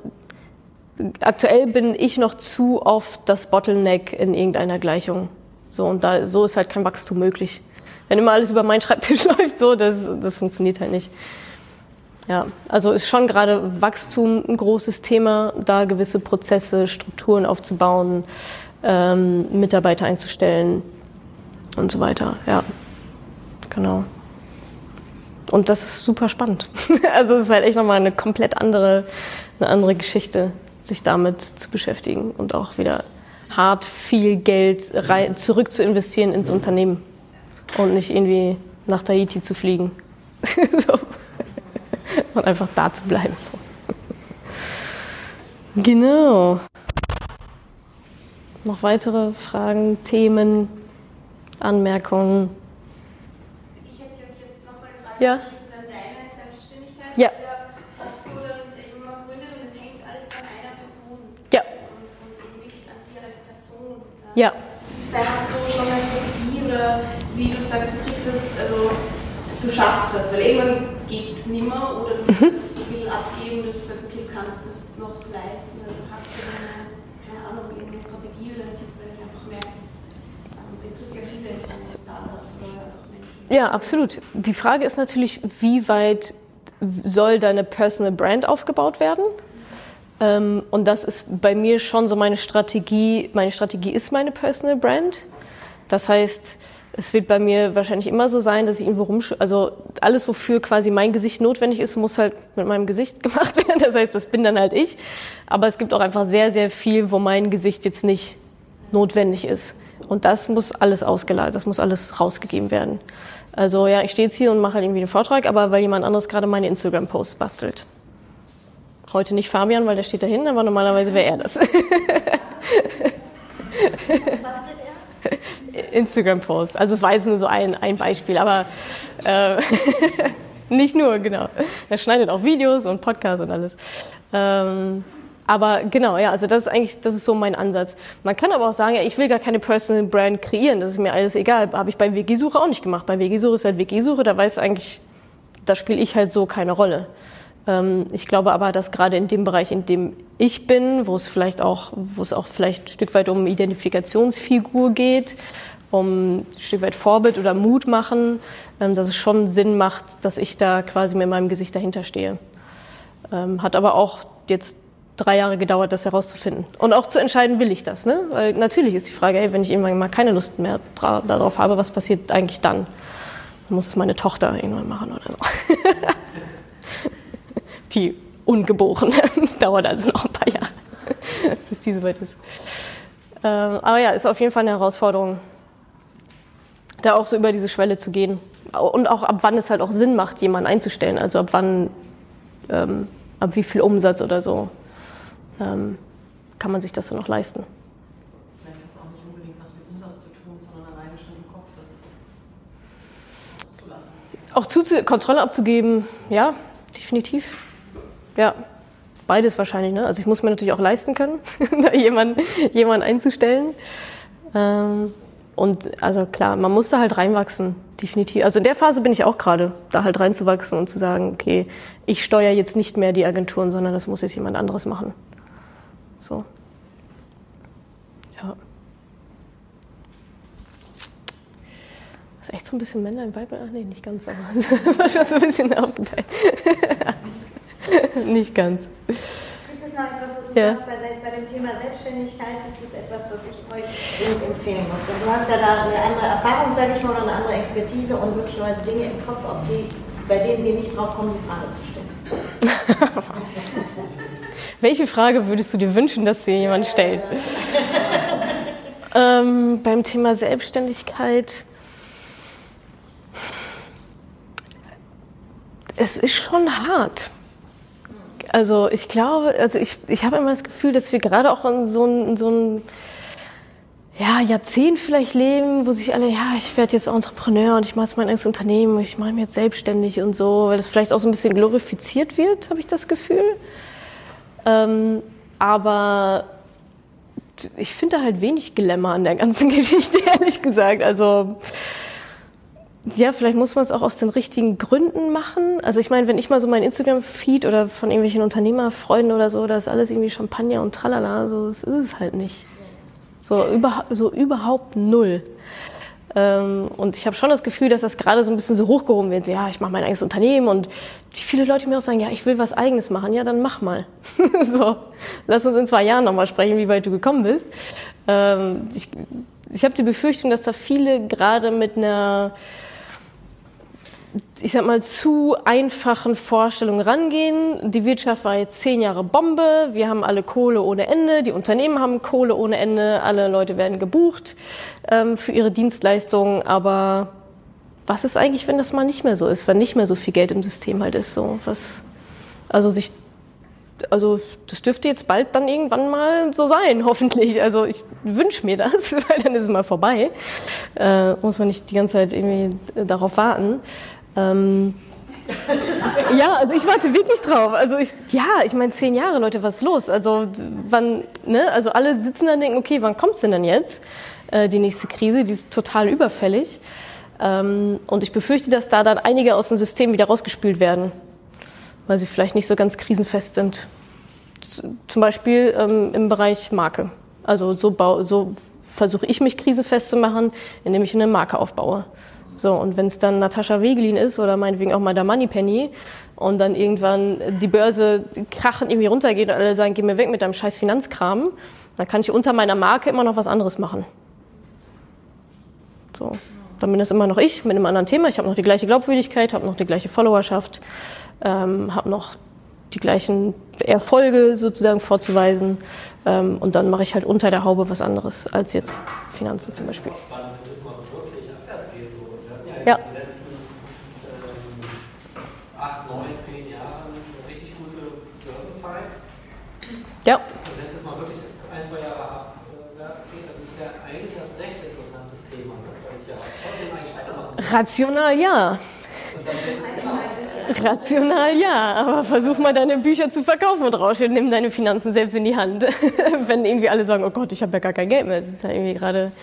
aktuell bin ich noch zu oft das Bottleneck in irgendeiner Gleichung. So und da so ist halt kein Wachstum möglich. Wenn immer alles über meinen Schreibtisch läuft, so das das funktioniert halt nicht. Ja, also ist schon gerade Wachstum ein großes Thema, da gewisse Prozesse, Strukturen aufzubauen, ähm, Mitarbeiter einzustellen und so weiter. Ja, genau. Und das ist super spannend. Also es ist halt echt nochmal eine komplett andere, eine andere Geschichte, sich damit zu beschäftigen und auch wieder hart viel Geld rein, zurück zu investieren ins Unternehmen und nicht irgendwie nach Tahiti zu fliegen. so. Und einfach da zu bleiben. So. Genau. Noch weitere Fragen, Themen, Anmerkungen? Ja. anschließend an deine Selbstständigkeit. Ja. Ist ja oft so, dass man gründet und es hängt alles von einer Person. Ja. Und, und eben wirklich an dir als Person. Ja. Da hast du schon eine Strategie oder wie du sagst, du kriegst es, also du schaffst das, weil irgendwann geht es nimmer oder du musst Mhm. so viel abgeben, dass du sagst, okay, du kannst das noch leisten. Also hast du eine, keine Ahnung, irgendeine Strategie oder einen Tipp, weil ich einfach merke, das ähm, betrifft ja viele so Startups oder einfach Menschen. Ja, absolut. Die Frage ist natürlich, wie weit soll deine Personal Brand aufgebaut werden? Ähm, und das ist bei mir schon so meine Strategie. Meine Strategie ist meine Personal Brand. Das heißt, es wird bei mir wahrscheinlich immer so sein, dass ich irgendwo rum, also alles, wofür quasi mein Gesicht notwendig ist, muss halt mit meinem Gesicht gemacht werden. Das heißt, das bin dann halt ich. Aber es gibt auch einfach sehr, sehr viel, wo mein Gesicht jetzt nicht notwendig ist. Und das muss alles ausgeladen, das muss alles rausgegeben werden. Also ja, ich stehe jetzt hier und mache halt irgendwie einen Vortrag, aber weil jemand anderes gerade meine Instagram-Posts bastelt. Heute nicht Fabian, weil der steht da hinten, aber normalerweise wäre er das. Instagram-Post. Also es war jetzt nur so ein, ein Beispiel, aber äh, nicht nur, genau. Er schneidet auch Videos und Podcasts und alles. Ähm, aber genau, ja, also das ist eigentlich, das ist so mein Ansatz. Man kann aber auch sagen, ja, ich will gar keine Personal Brand kreieren, das ist mir alles egal. Habe ich bei WG-Suche auch nicht gemacht. Bei WG-Suche ist halt WG-Suche, da weiß eigentlich, da spiele ich halt so keine Rolle. Ähm, ich glaube aber, dass gerade in dem Bereich, in dem ich bin, wo es vielleicht auch, wo es auch vielleicht ein Stück weit um Identifikationsfigur geht, um ein Stück weit Vorbild oder Mut machen, ähm, dass es schon Sinn macht, dass ich da quasi mit meinem Gesicht dahinter stehe. Ähm, hat aber auch jetzt drei Jahre gedauert, das herauszufinden. Und auch zu entscheiden, will ich das. Ne? Weil natürlich ist die Frage, hey, wenn ich irgendwann mal keine Lust mehr darauf habe, was passiert eigentlich dann? Dann muss es meine Tochter irgendwann machen oder so. die Ungeborene. Dauert also noch ein paar Jahre, bis die soweit ist. Ähm, aber ja, ist auf jeden Fall eine Herausforderung, da auch so über diese Schwelle zu gehen. Und auch ab wann es halt auch Sinn macht, jemanden einzustellen. Also ab wann, ähm, ab wie viel Umsatz oder so ähm, kann man sich das dann noch leisten. Vielleicht hat es auch nicht unbedingt was mit Umsatz zu tun, sondern alleine schon im Kopf das zuzulassen. Auch zu, Kontrolle abzugeben, ja, definitiv. Ja, beides wahrscheinlich. Ne? Also ich muss mir natürlich auch leisten können, da jemanden, jemanden einzustellen. Ähm, und also klar, man muss da halt reinwachsen, definitiv. Also in der Phase bin ich auch gerade, da halt reinzuwachsen und zu sagen, okay, ich steuere jetzt nicht mehr die Agenturen, sondern das muss jetzt jemand anderes machen. So. Ja. Das ist echt so ein bisschen Männer im Weib. Ach nee, nicht ganz, aber war schon so ein bisschen aufgeteilt. nicht ganz. Gibt es noch etwas, wo du Ja. sagst, bei, bei dem Thema Selbstständigkeit gibt es etwas, was ich euch empfehlen muss? Du hast ja da eine andere Erfahrung, sage ich mal, oder eine andere Expertise und möglicherweise Dinge im Kopf, auf die, bei denen wir nicht drauf kommen, die Frage zu stellen. Welche Frage würdest du dir wünschen, dass dir jemand stellt? ähm, beim Thema Selbstständigkeit. Es ist schon hart. Also ich glaube, also ich, ich habe immer das Gefühl, dass wir gerade auch in so ein, in so ja, Jahrzehnt vielleicht leben, wo sich alle, ja, ich werde jetzt Entrepreneur und ich mache jetzt mein eigenes Unternehmen, ich mache mich jetzt selbstständig und so, weil das vielleicht auch so ein bisschen glorifiziert wird, habe ich das Gefühl. Ähm, aber ich finde da halt wenig Glamour an der ganzen Geschichte, ehrlich gesagt. Also ja, vielleicht muss man es auch aus den richtigen Gründen machen. Also ich meine, wenn ich mal so mein Instagram-Feed oder von irgendwelchen Unternehmerfreunden oder so, da ist alles irgendwie Champagner und tralala, so das ist es halt nicht. So, über, so überhaupt null. Ähm, und ich habe schon das Gefühl, dass das gerade so ein bisschen so hochgehoben wird. So, ja, ich mache mein eigenes Unternehmen und wie viele Leute mir auch sagen, ja, ich will was eigenes machen. Ja, dann mach mal. so, lass uns in zwei Jahren nochmal sprechen, wie weit du gekommen bist. Ähm, ich ich habe die Befürchtung, dass da viele gerade mit einer ich sag mal, zu einfachen Vorstellungen rangehen. Die Wirtschaft war jetzt zehn Jahre Bombe, wir haben alle Kohle ohne Ende, die Unternehmen haben Kohle ohne Ende, alle Leute werden gebucht ähm, für ihre Dienstleistungen, aber was ist eigentlich, wenn das mal nicht mehr so ist, wenn nicht mehr so viel Geld im System halt ist, so was, also sich, also das dürfte jetzt bald dann irgendwann mal so sein, hoffentlich. Also ich wünsche mir das, weil dann ist es mal vorbei. Äh, muss man nicht die ganze Zeit irgendwie darauf warten. Ähm, ja, also ich warte wirklich drauf. Also ich, ja, ich meine zehn Jahre, Leute, was ist los? Also wann, ne? Also alle sitzen da und denken, okay, wann kommt's denn dann jetzt? Äh, die nächste Krise, die ist total überfällig. Ähm, und ich befürchte, dass da dann einige aus dem System wieder rausgespült werden, weil sie vielleicht nicht so ganz krisenfest sind. Z zum Beispiel ähm, im Bereich Marke. Also so, so versuche ich mich krisenfest zu machen, indem ich eine Marke aufbaue. So, und wenn es dann Natascha Wegelin ist oder meinetwegen auch mal der Moneypenny und dann irgendwann die Börse krachend irgendwie runtergeht und alle sagen, geh mir weg mit deinem scheiß Finanzkram, dann kann ich unter meiner Marke immer noch was anderes machen. So, dann bin das immer noch ich mit einem anderen Thema. Ich habe noch die gleiche Glaubwürdigkeit, habe noch die gleiche Followerschaft, ähm, habe noch die gleichen Erfolge sozusagen vorzuweisen ähm, und dann mache ich halt unter der Haube was anderes als jetzt Finanzen zum Beispiel. Ja. in den letzten ähm, acht, neun, zehn Jahren eine richtig gute Börsenzeit. Ja. Und wenn es jetzt mal wirklich ein, zwei Jahre abwärts geht, dann ist ja eigentlich erst recht interessantes Thema, ne? weil ich ja trotzdem eigentlich weitermachen will. Rational ja. Rational ja, aber versuch mal deine Bücher zu verkaufen und raus nimm deine Finanzen selbst in die Hand. Wenn irgendwie alle sagen, oh Gott, ich habe ja gar kein Geld mehr. Das ist ja irgendwie gerade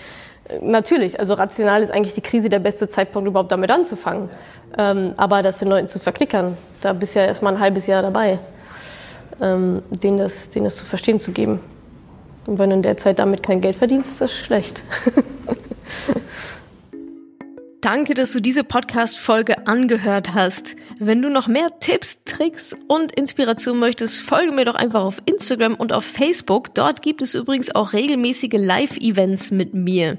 natürlich, also rational ist eigentlich die Krise der beste Zeitpunkt, überhaupt damit anzufangen. Ähm, aber das den Leuten zu verklickern, da bist du ja erstmal ein halbes Jahr dabei, ähm, denen, das, denen das zu verstehen zu geben. Und wenn du in der Zeit damit kein Geld verdienst, ist das schlecht. Danke, dass du diese Podcast-Folge angehört hast. Wenn du noch mehr Tipps, Tricks und Inspiration möchtest, folge mir doch einfach auf Instagram und auf Facebook. Dort gibt es übrigens auch regelmäßige Live-Events mit mir.